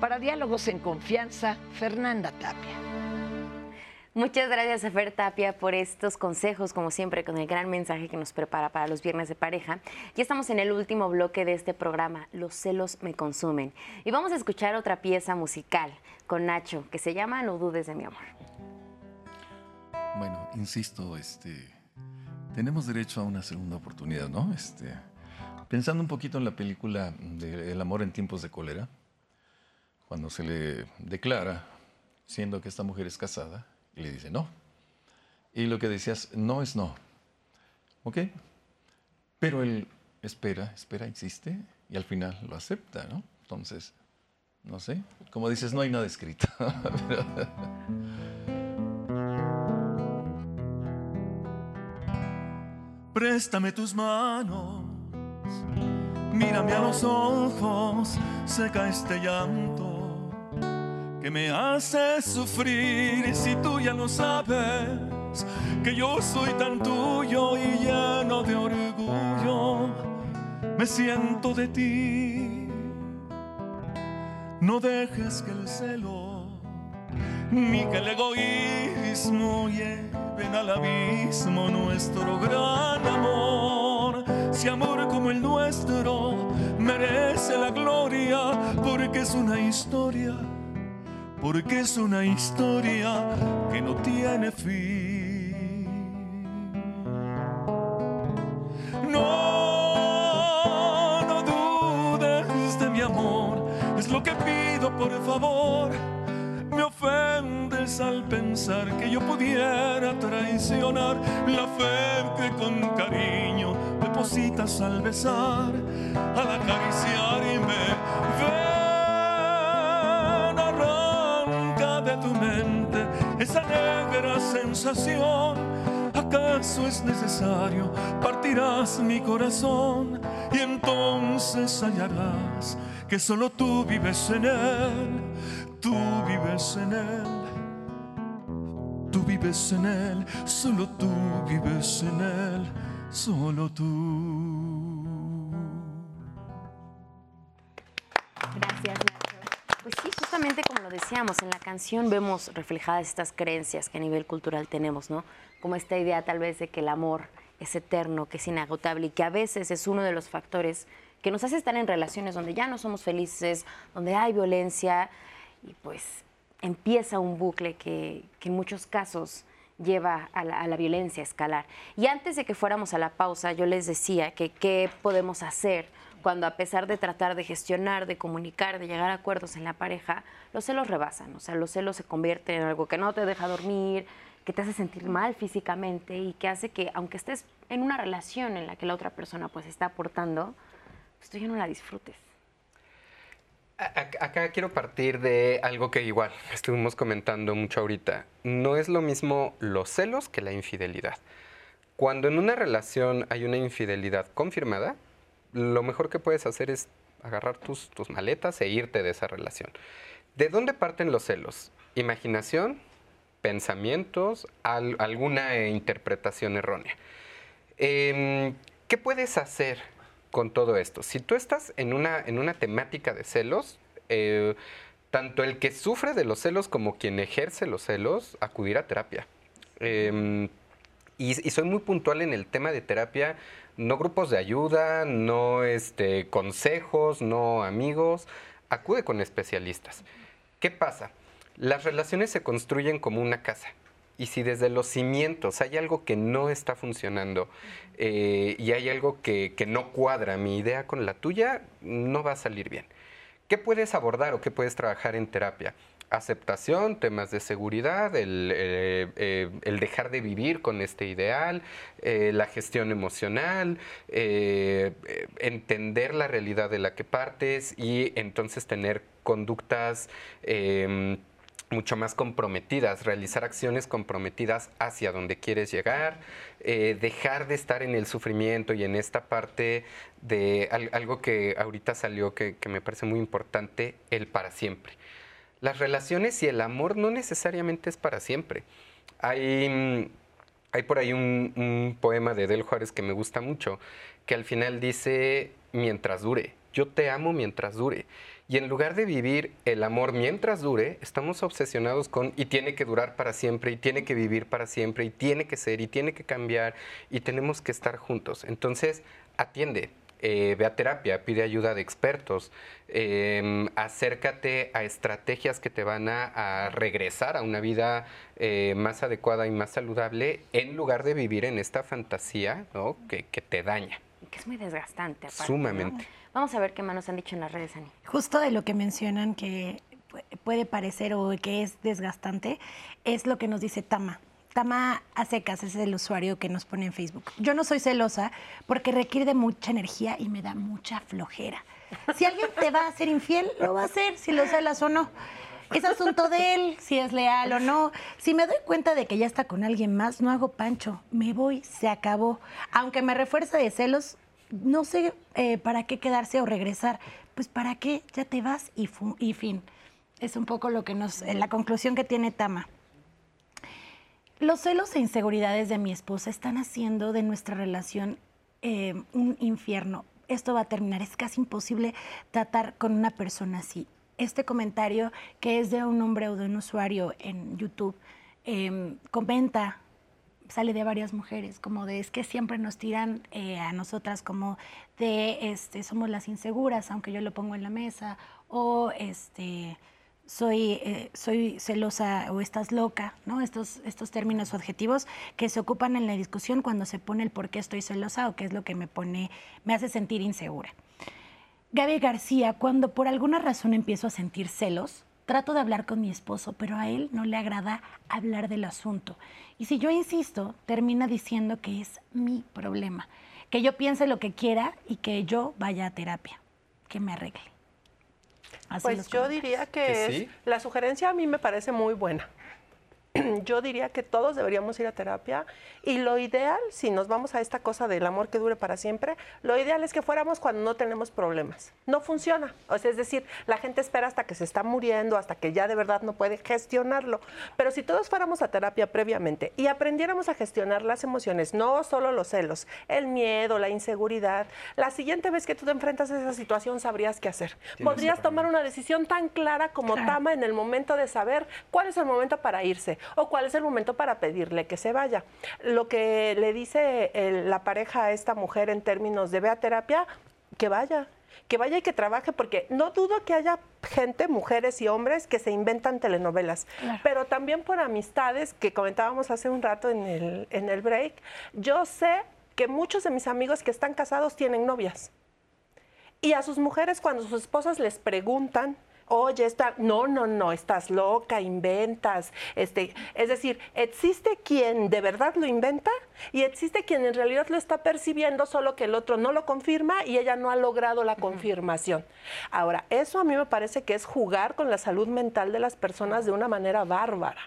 [SPEAKER 13] Para Diálogos en Confianza, Fernanda Tapia.
[SPEAKER 2] Muchas gracias a Fer Tapia por estos consejos, como siempre, con el gran mensaje que nos prepara para los viernes de pareja. Ya estamos en el último bloque de este programa, Los celos me consumen. Y vamos a escuchar otra pieza musical con Nacho, que se llama No dudes de mi amor.
[SPEAKER 7] Bueno, insisto, este, tenemos derecho a una segunda oportunidad, ¿no? Este, Pensando un poquito en la película El amor en tiempos de cólera, cuando se le declara, siendo que esta mujer es casada, y le dice no. Y lo que decías, no es no. ¿Ok? Pero él espera, espera, existe, y al final lo acepta, ¿no? Entonces, no sé, como dices, no hay nada escrito. (laughs)
[SPEAKER 9] Préstame tus manos Mírame a los ojos, seca este llanto que me hace sufrir. Y si tú ya lo sabes, que yo soy tan tuyo y lleno de orgullo, me siento de ti. No dejes que el celo ni que el egoísmo lleven al abismo nuestro gran amor si amor como el nuestro merece la gloria, porque es una historia, porque es una historia que no tiene fin. No, no dudes de mi amor, es lo que pido por favor. Me ofendes al pensar que yo pudiera traicionar la fe que con cariño depositas al besar, al acariciar y me ven, arranca de tu mente esa negra sensación. ¿Acaso es necesario? Partirás mi corazón y entonces hallarás que solo tú vives en él, tú vives en él. Tú vives en él, solo tú vives en él solo tú.
[SPEAKER 2] Gracias. Pues sí, justamente como lo decíamos, en la canción vemos reflejadas estas creencias que a nivel cultural tenemos, ¿no? Como esta idea tal vez de que el amor es eterno, que es inagotable y que a veces es uno de los factores que nos hace estar en relaciones donde ya no somos felices, donde hay violencia y pues empieza un bucle que, en muchos casos lleva a la, violencia escalar. Y antes de que fuéramos a la pausa, yo les decía que qué podemos hacer cuando a pesar de tratar de gestionar, de comunicar, de llegar a acuerdos en la pareja, los celos rebasan, o sea, los celos se convierten en algo que no te deja dormir, que te hace sentir mal físicamente y que hace que, aunque estés en una relación en la que la otra persona pues está aportando, pues tú ya no la disfrutes.
[SPEAKER 5] Acá quiero partir de algo que igual estuvimos comentando mucho ahorita. No es lo mismo los celos que la infidelidad. Cuando en una relación hay una infidelidad confirmada, lo mejor que puedes hacer es agarrar tus, tus maletas e irte de esa relación. ¿De dónde parten los celos? Imaginación, pensamientos, alguna interpretación errónea. Em, ¿Qué puedes hacer con todo esto? Si tú estás en una, en una temática de celos, eh, tanto el que sufre de los celos como quien ejerce los celos, acudir a terapia. Em, y, soy muy puntual en el tema de terapia, no grupos de ayuda, no este, consejos, no amigos, acude con especialistas. ¿Qué pasa? Las relaciones se construyen como una casa. Y si desde los cimientos hay algo que no está funcionando eh, y hay algo que, no cuadra mi idea con la tuya, no va a salir bien. ¿Qué puedes abordar o qué puedes trabajar en terapia? aceptación, temas de seguridad, el, eh, eh, dejar de vivir con este ideal, la gestión emocional, entender la realidad de la que partes y entonces tener conductas mucho más comprometidas, realizar acciones comprometidas hacia donde quieres llegar, eh, dejar de estar en el sufrimiento y en esta parte de algo que ahorita salió que, me parece muy importante, el para siempre. Las relaciones y el amor no necesariamente es para siempre. Hay, hay por ahí un, un poema de Del Juárez que me gusta mucho, que al final dice, mientras dure, yo te amo mientras dure. Y en lugar de vivir el amor mientras dure, estamos obsesionados con y tiene que durar para siempre, y tiene que vivir para siempre, y tiene que ser, y tiene que cambiar, y tenemos que estar juntos. Entonces, atiende, eh, ve a terapia, pide ayuda de expertos, em, acércate a estrategias que te van a, regresar a una vida eh, más adecuada y más saludable en lugar de vivir en esta fantasía que, te daña.
[SPEAKER 2] Es muy desgastante.
[SPEAKER 5] Sumamente.
[SPEAKER 2] Vamos a ver qué más nos han dicho en las redes, Ani.
[SPEAKER 3] Justo de lo que mencionan que puede parecer o que es desgastante, es lo que nos dice Tama. Tama Acecas es el usuario que nos pone en Facebook. Yo no soy celosa porque requiere de mucha energía y me da mucha flojera. Si alguien te va a hacer infiel, lo va a hacer, si lo celas o no. Es asunto de él, si es leal o no. Si me doy cuenta de que ya está con alguien más, no hago pancho. Me voy, se acabó. Aunque me refuerce de celos, no sé eh, para qué quedarse o regresar. Pues para qué, ya te vas y, fin. Es un poco lo que nos, eh, la conclusión que tiene Tama. Los celos e inseguridades de mi esposa están haciendo de nuestra relación eh, un infierno. Esto va a terminar. Es casi imposible tratar con una persona así. Este comentario, que es de un hombre o de un usuario en YouTube, comenta sale de varias mujeres, como de es que siempre nos tiran eh, a nosotras como de este somos las inseguras, aunque yo lo pongo en la mesa, o este soy, eh, soy celosa o estás loca, ¿no? Estos, estos términos objetivos que se ocupan en la discusión cuando se pone el por qué estoy celosa o qué es lo que me pone, me hace sentir insegura. Gaby García, cuando por alguna razón empiezo a sentir celos, trato de hablar con mi esposo, pero a él no le agrada hablar del asunto. Y si yo insisto, termina diciendo que es mi problema, que yo piense lo que quiera y que yo vaya a terapia, que me arregle.
[SPEAKER 6] pues yo diría que, la sugerencia a mí me parece muy buena. (clears throat) yo diría que todos deberíamos ir a terapia y lo ideal, si nos vamos a esta cosa del amor que dure para siempre, lo ideal es que fuéramos cuando no tenemos problemas. No funciona. O sea, es decir, la gente espera hasta que se está muriendo, hasta que ya de verdad no puede gestionarlo. Pero si todos fuéramos a terapia previamente y aprendiéramos a gestionar las emociones, no solo los celos, el miedo, la inseguridad, la siguiente vez que tú te enfrentas a esa situación sabrías qué hacer. Podrías tomar una decisión tan clara como Tama en el momento de saber cuál es el momento para irse o cuál es el momento para pedirle que se vaya. Lo que le dice la pareja a esta mujer en términos de ve a terapia, que vaya que vaya y que trabaje, porque no dudo que haya gente, mujeres y hombres, que se inventan telenovelas, pero también por amistades que comentábamos hace un rato en el, en el break, yo sé que muchos de mis amigos que están casados tienen novias. Y a sus mujeres cuando sus esposas les preguntan, oye, está, no, no, no, estás loca, inventas. Este, es decir, existe quien de verdad lo inventa y existe quien en realidad lo está percibiendo, solo que el otro no lo confirma y ella no ha logrado la confirmación. Ahora, eso a mí me parece que es jugar con la salud mental de las personas de una manera bárbara.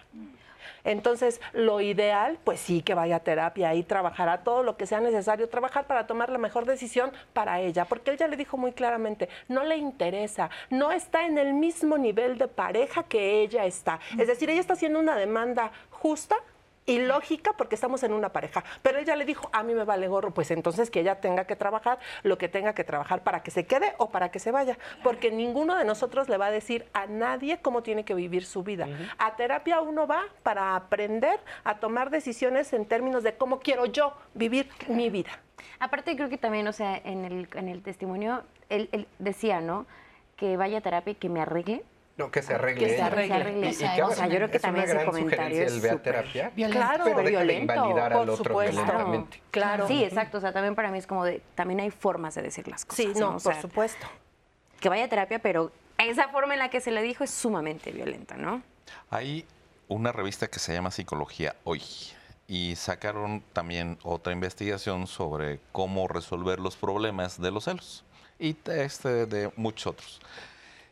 [SPEAKER 6] Entonces, lo ideal, pues sí, que vaya a terapia y trabajará todo lo que sea necesario trabajar para tomar la mejor decisión para ella, porque él ya le dijo muy claramente, no le interesa, no está en el mismo nivel de pareja que ella está. Es decir, ella está haciendo una demanda justa y lógica porque estamos en una pareja. Pero ella le dijo, a mí me vale gorro, pues entonces que ella tenga que trabajar lo que tenga que trabajar para que se quede o para que se vaya. Porque ninguno de nosotros le va a decir a nadie cómo tiene que vivir su vida. A terapia uno va para aprender a tomar decisiones en términos de cómo quiero yo vivir mi vida.
[SPEAKER 2] Aparte creo que también, o sea, en el, en el testimonio, él, él decía, ¿no? Que vaya a terapia y que me arregle
[SPEAKER 5] no, que se arregle.
[SPEAKER 2] Que se arregle. Y, o sea, yo creo que también ese comentario es
[SPEAKER 5] el terapia,
[SPEAKER 2] claro,
[SPEAKER 5] pero
[SPEAKER 2] violento,
[SPEAKER 5] invalidar
[SPEAKER 2] por
[SPEAKER 5] al otro
[SPEAKER 2] supuesto.
[SPEAKER 5] violentamente.
[SPEAKER 2] Claro. Sí, exacto. O sea, también para mí es como de, también hay formas de decir las cosas.
[SPEAKER 6] Sí, no, por supuesto.
[SPEAKER 2] Que vaya a terapia, pero esa forma en la que se le dijo es sumamente violenta, ¿no?
[SPEAKER 4] Hay una revista que se llama Psicología Hoy y sacaron también otra investigación sobre cómo resolver los problemas de los celos y este de muchos otros.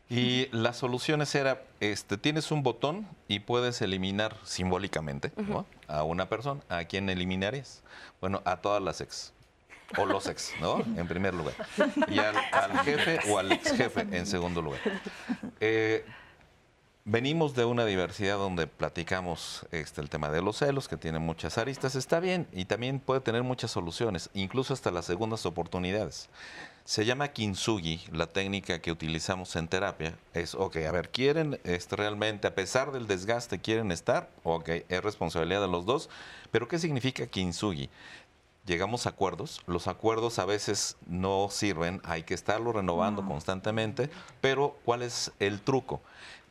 [SPEAKER 4] Y las soluciones era, este, tienes un botón y puedes eliminar simbólicamente a una persona. ¿A quién eliminarías? Bueno, a todas las ex. O los ex, ¿no? (laughs) En primer lugar. Y (laughs) al, jefe o al ex jefe en segundo lugar. Eh, venimos de una diversidad donde platicamos este, el tema de los celos, que tiene muchas aristas, está bien, y también puede tener muchas soluciones, incluso hasta las segundas oportunidades. Se llama kintsugi, la técnica que utilizamos en terapia. Es, ok, a ver, ¿quieren este, realmente, a pesar del desgaste, quieren estar? Ok, es responsabilidad de los dos. Pero ¿qué significa kintsugi? Llegamos a acuerdos, los acuerdos a veces no sirven, hay que estarlo renovando constantemente, pero ¿cuál es el truco?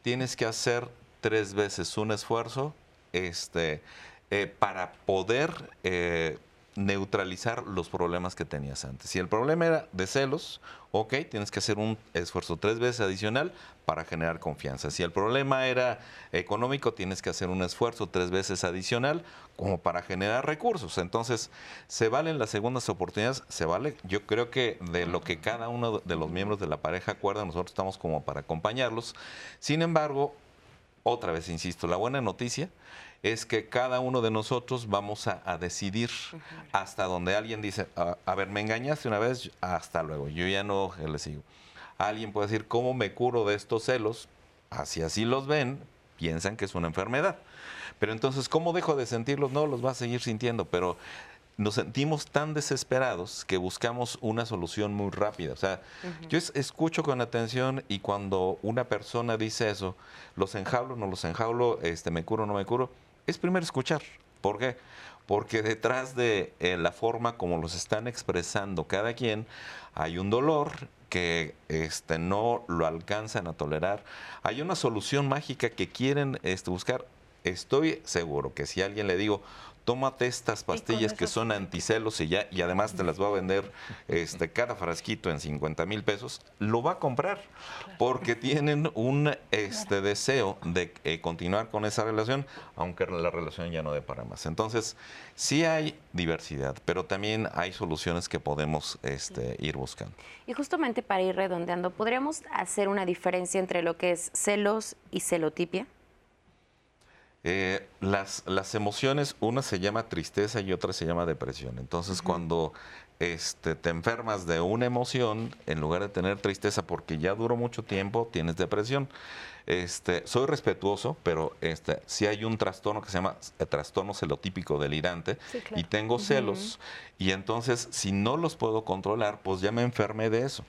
[SPEAKER 4] Tienes que hacer tres veces un esfuerzo este, eh, para poder eh, neutralizar los problemas que tenías antes. Si el problema era de celos, ok, tienes que hacer un esfuerzo tres veces adicional para generar confianza. Si el problema era económico, tienes que hacer un esfuerzo tres veces adicional como para generar recursos. Entonces, se valen las segundas oportunidades, se vale, yo creo que de lo que cada uno de los miembros de la pareja acuerda, nosotros estamos como para acompañarlos. Sin embargo, otra vez insisto, la buena noticia es que cada uno de nosotros vamos a, decidir hasta donde alguien dice, a, ver, me engañaste una vez, hasta luego, yo ya no le sigo. Alguien puede decir, ¿cómo me curo de estos celos? Así así los ven, piensan que es una enfermedad. Pero entonces, ¿cómo dejo de sentirlos? No, los va a seguir sintiendo, pero nos sentimos tan desesperados que buscamos una solución muy rápida. O sea, yo escucho con atención y cuando una persona dice eso, los enjaulo, no los enjaulo, este, me curo, no me curo, es primero escuchar. ¿Por qué? Porque detrás de eh, la forma como los están expresando cada quien, hay un dolor que este, no lo alcanzan a tolerar. Hay una solución mágica que quieren este, buscar. Estoy seguro que si a alguien le digo, tómate estas pastillas que son anticelos y ya, y además te las va a vender este, cada frasquito en 50 mil pesos, lo va a comprar porque tienen un este, deseo de eh, continuar con esa relación, aunque la relación ya no dé para más. Entonces, sí hay diversidad, pero también hay soluciones que podemos este, ir buscando.
[SPEAKER 2] Y justamente para ir redondeando, ¿podríamos hacer una diferencia entre lo que es celos y celotipia?
[SPEAKER 4] Eh, las, las emociones, una se llama tristeza y otra se llama depresión. Entonces, cuando este, te enfermas de una emoción, en lugar de tener tristeza porque ya duró mucho tiempo, tienes depresión. Este, soy respetuoso, pero este, si hay un trastorno que se llama eh, trastorno celotípico delirante y tengo celos y entonces si no los puedo controlar, pues ya me enfermé de eso.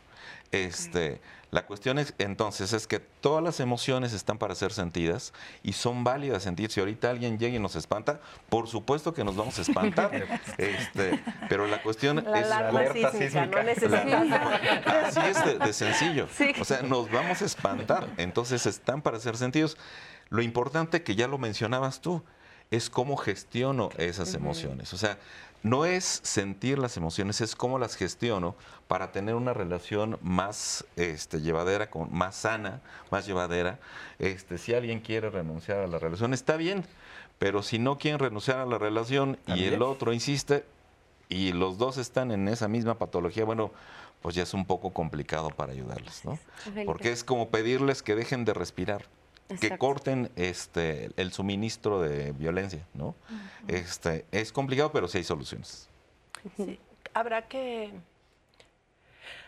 [SPEAKER 4] Este, la cuestión es, entonces es que todas las emociones están para ser sentidas y son válidas sentir. Si ahorita alguien llega y nos espanta, por supuesto que nos vamos a espantar. (laughs) este, pero la cuestión
[SPEAKER 6] La
[SPEAKER 4] es
[SPEAKER 6] alarma
[SPEAKER 4] cómo-
[SPEAKER 6] sísmica, no necesita.
[SPEAKER 4] Así es de, de sencillo. O sea, nos vamos a espantar. Entonces están para ser sentidos. Lo importante que ya lo mencionabas tú es cómo gestiono esas emociones. O sea, no es sentir las emociones, es cómo las gestiono para tener una relación más este, llevadera, con, más sana, más llevadera. Este, si alguien quiere renunciar a la relación, está bien. Pero si no quieren renunciar a la relación y el otro insiste, y los dos están en esa misma patología, bueno, pues ya es un poco complicado para ayudarles, ¿no? Porque es como pedirles que dejen de respirar, que corten este el suministro de violencia, ¿no? Este es complicado, pero sí hay soluciones.
[SPEAKER 6] Sí, habrá que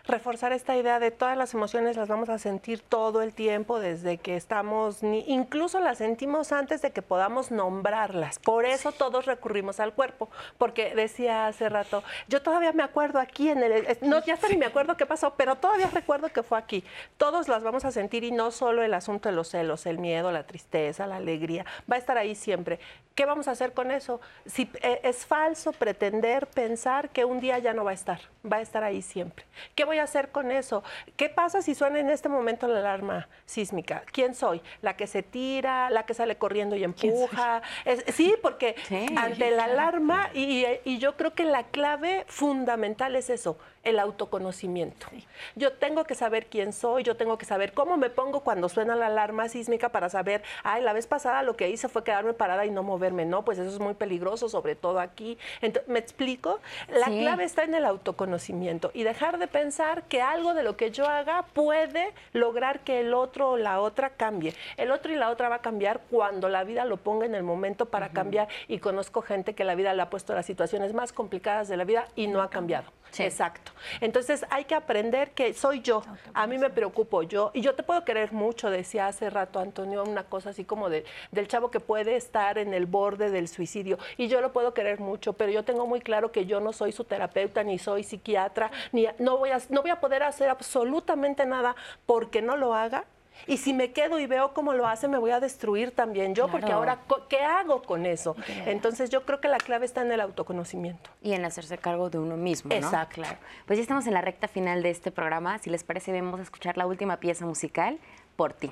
[SPEAKER 6] reforzar esta idea de todas las emociones las vamos a sentir todo el tiempo desde que estamos, ni, incluso las sentimos antes de que podamos nombrarlas. Por eso todos recurrimos al cuerpo, porque decía hace rato, yo todavía me acuerdo aquí en el, no, ya hasta ni me acuerdo qué pasó, pero todavía recuerdo que fue aquí. Todos las vamos a sentir y no solo el asunto de los celos, el miedo, la tristeza, la alegría, va a estar ahí siempre. ¿Qué vamos a hacer con eso? Si eh, es falso pretender pensar que un día ya no va a estar, va a estar ahí siempre. ¿Qué voy a hacer con eso? ¿Qué pasa si suena en este momento la alarma sísmica? ¿Quién soy? ¿La que se tira, la que sale corriendo y empuja? Es- sí, porque ante la alarma, y, y yo creo que la clave fundamental es eso, el autoconocimiento. Yo tengo que saber quién soy, yo tengo que saber cómo me pongo cuando suena la alarma sísmica para saber, ay, la vez pasada lo que hice fue quedarme parada y no moverme. No, pues eso es muy peligroso, sobre todo aquí. Ento- ¿Me explico? La
[SPEAKER 2] Sí.
[SPEAKER 6] clave está en el autoconocimiento y dejar de pensar que algo de lo que yo haga puede lograr que el otro o la otra cambie. El otro y la otra va a cambiar cuando la vida lo ponga en el momento para cambiar y conozco gente que la vida le ha puesto las situaciones más complicadas de la vida y no ha cambiado. Exacto. Entonces hay que aprender que soy yo, a mí me preocupo yo. Y yo te puedo querer mucho, decía hace rato Antonio, una cosa así como de, del chavo que puede estar en el borde del suicidio. Y yo lo puedo querer mucho, pero yo tengo muy claro que yo no soy su terapeuta ni soy psiquiatra, ni no voy a, no voy a poder hacer absolutamente nada porque no lo haga. Y si me quedo y veo cómo lo hace, me voy a destruir también yo, porque ahora, ¿qué hago con eso? Entonces yo creo que la clave está en el autoconocimiento.
[SPEAKER 2] Y en hacerse cargo de uno mismo, ¿no?
[SPEAKER 6] Exacto.
[SPEAKER 2] Claro. Pues ya estamos en la recta final de este programa. Si les parece, vamos a escuchar la última pieza musical, Por ti.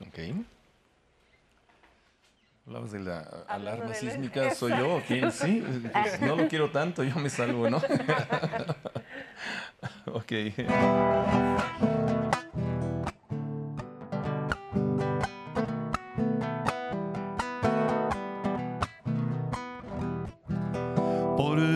[SPEAKER 7] Ok. Hablabas de la alarma
[SPEAKER 6] de-
[SPEAKER 7] sísmica, ¿soy yo o quién? Sí, pues no lo quiero tanto, yo me salvo, ¿no? (laughs) (laughs) ok.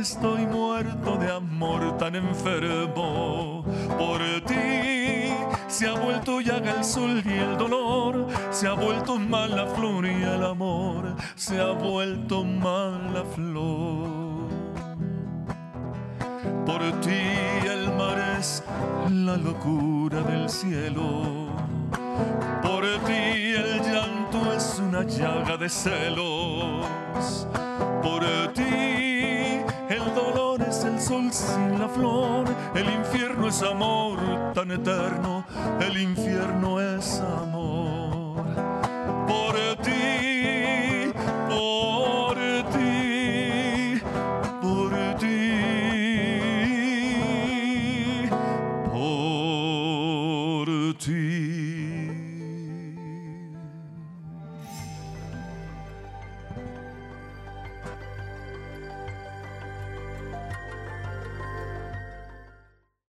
[SPEAKER 9] estoy muerto de amor tan enfermo. Por ti se ha vuelto llaga el sol y el dolor. Se ha vuelto mal la flor y el amor. Se ha vuelto mal la flor. Por ti el mar es la locura del cielo. Por ti el llanto es una llaga de celos. Por ti dolor es el sol sin la flor, el infierno es amor tan eterno, el infierno es amor. Por ti, por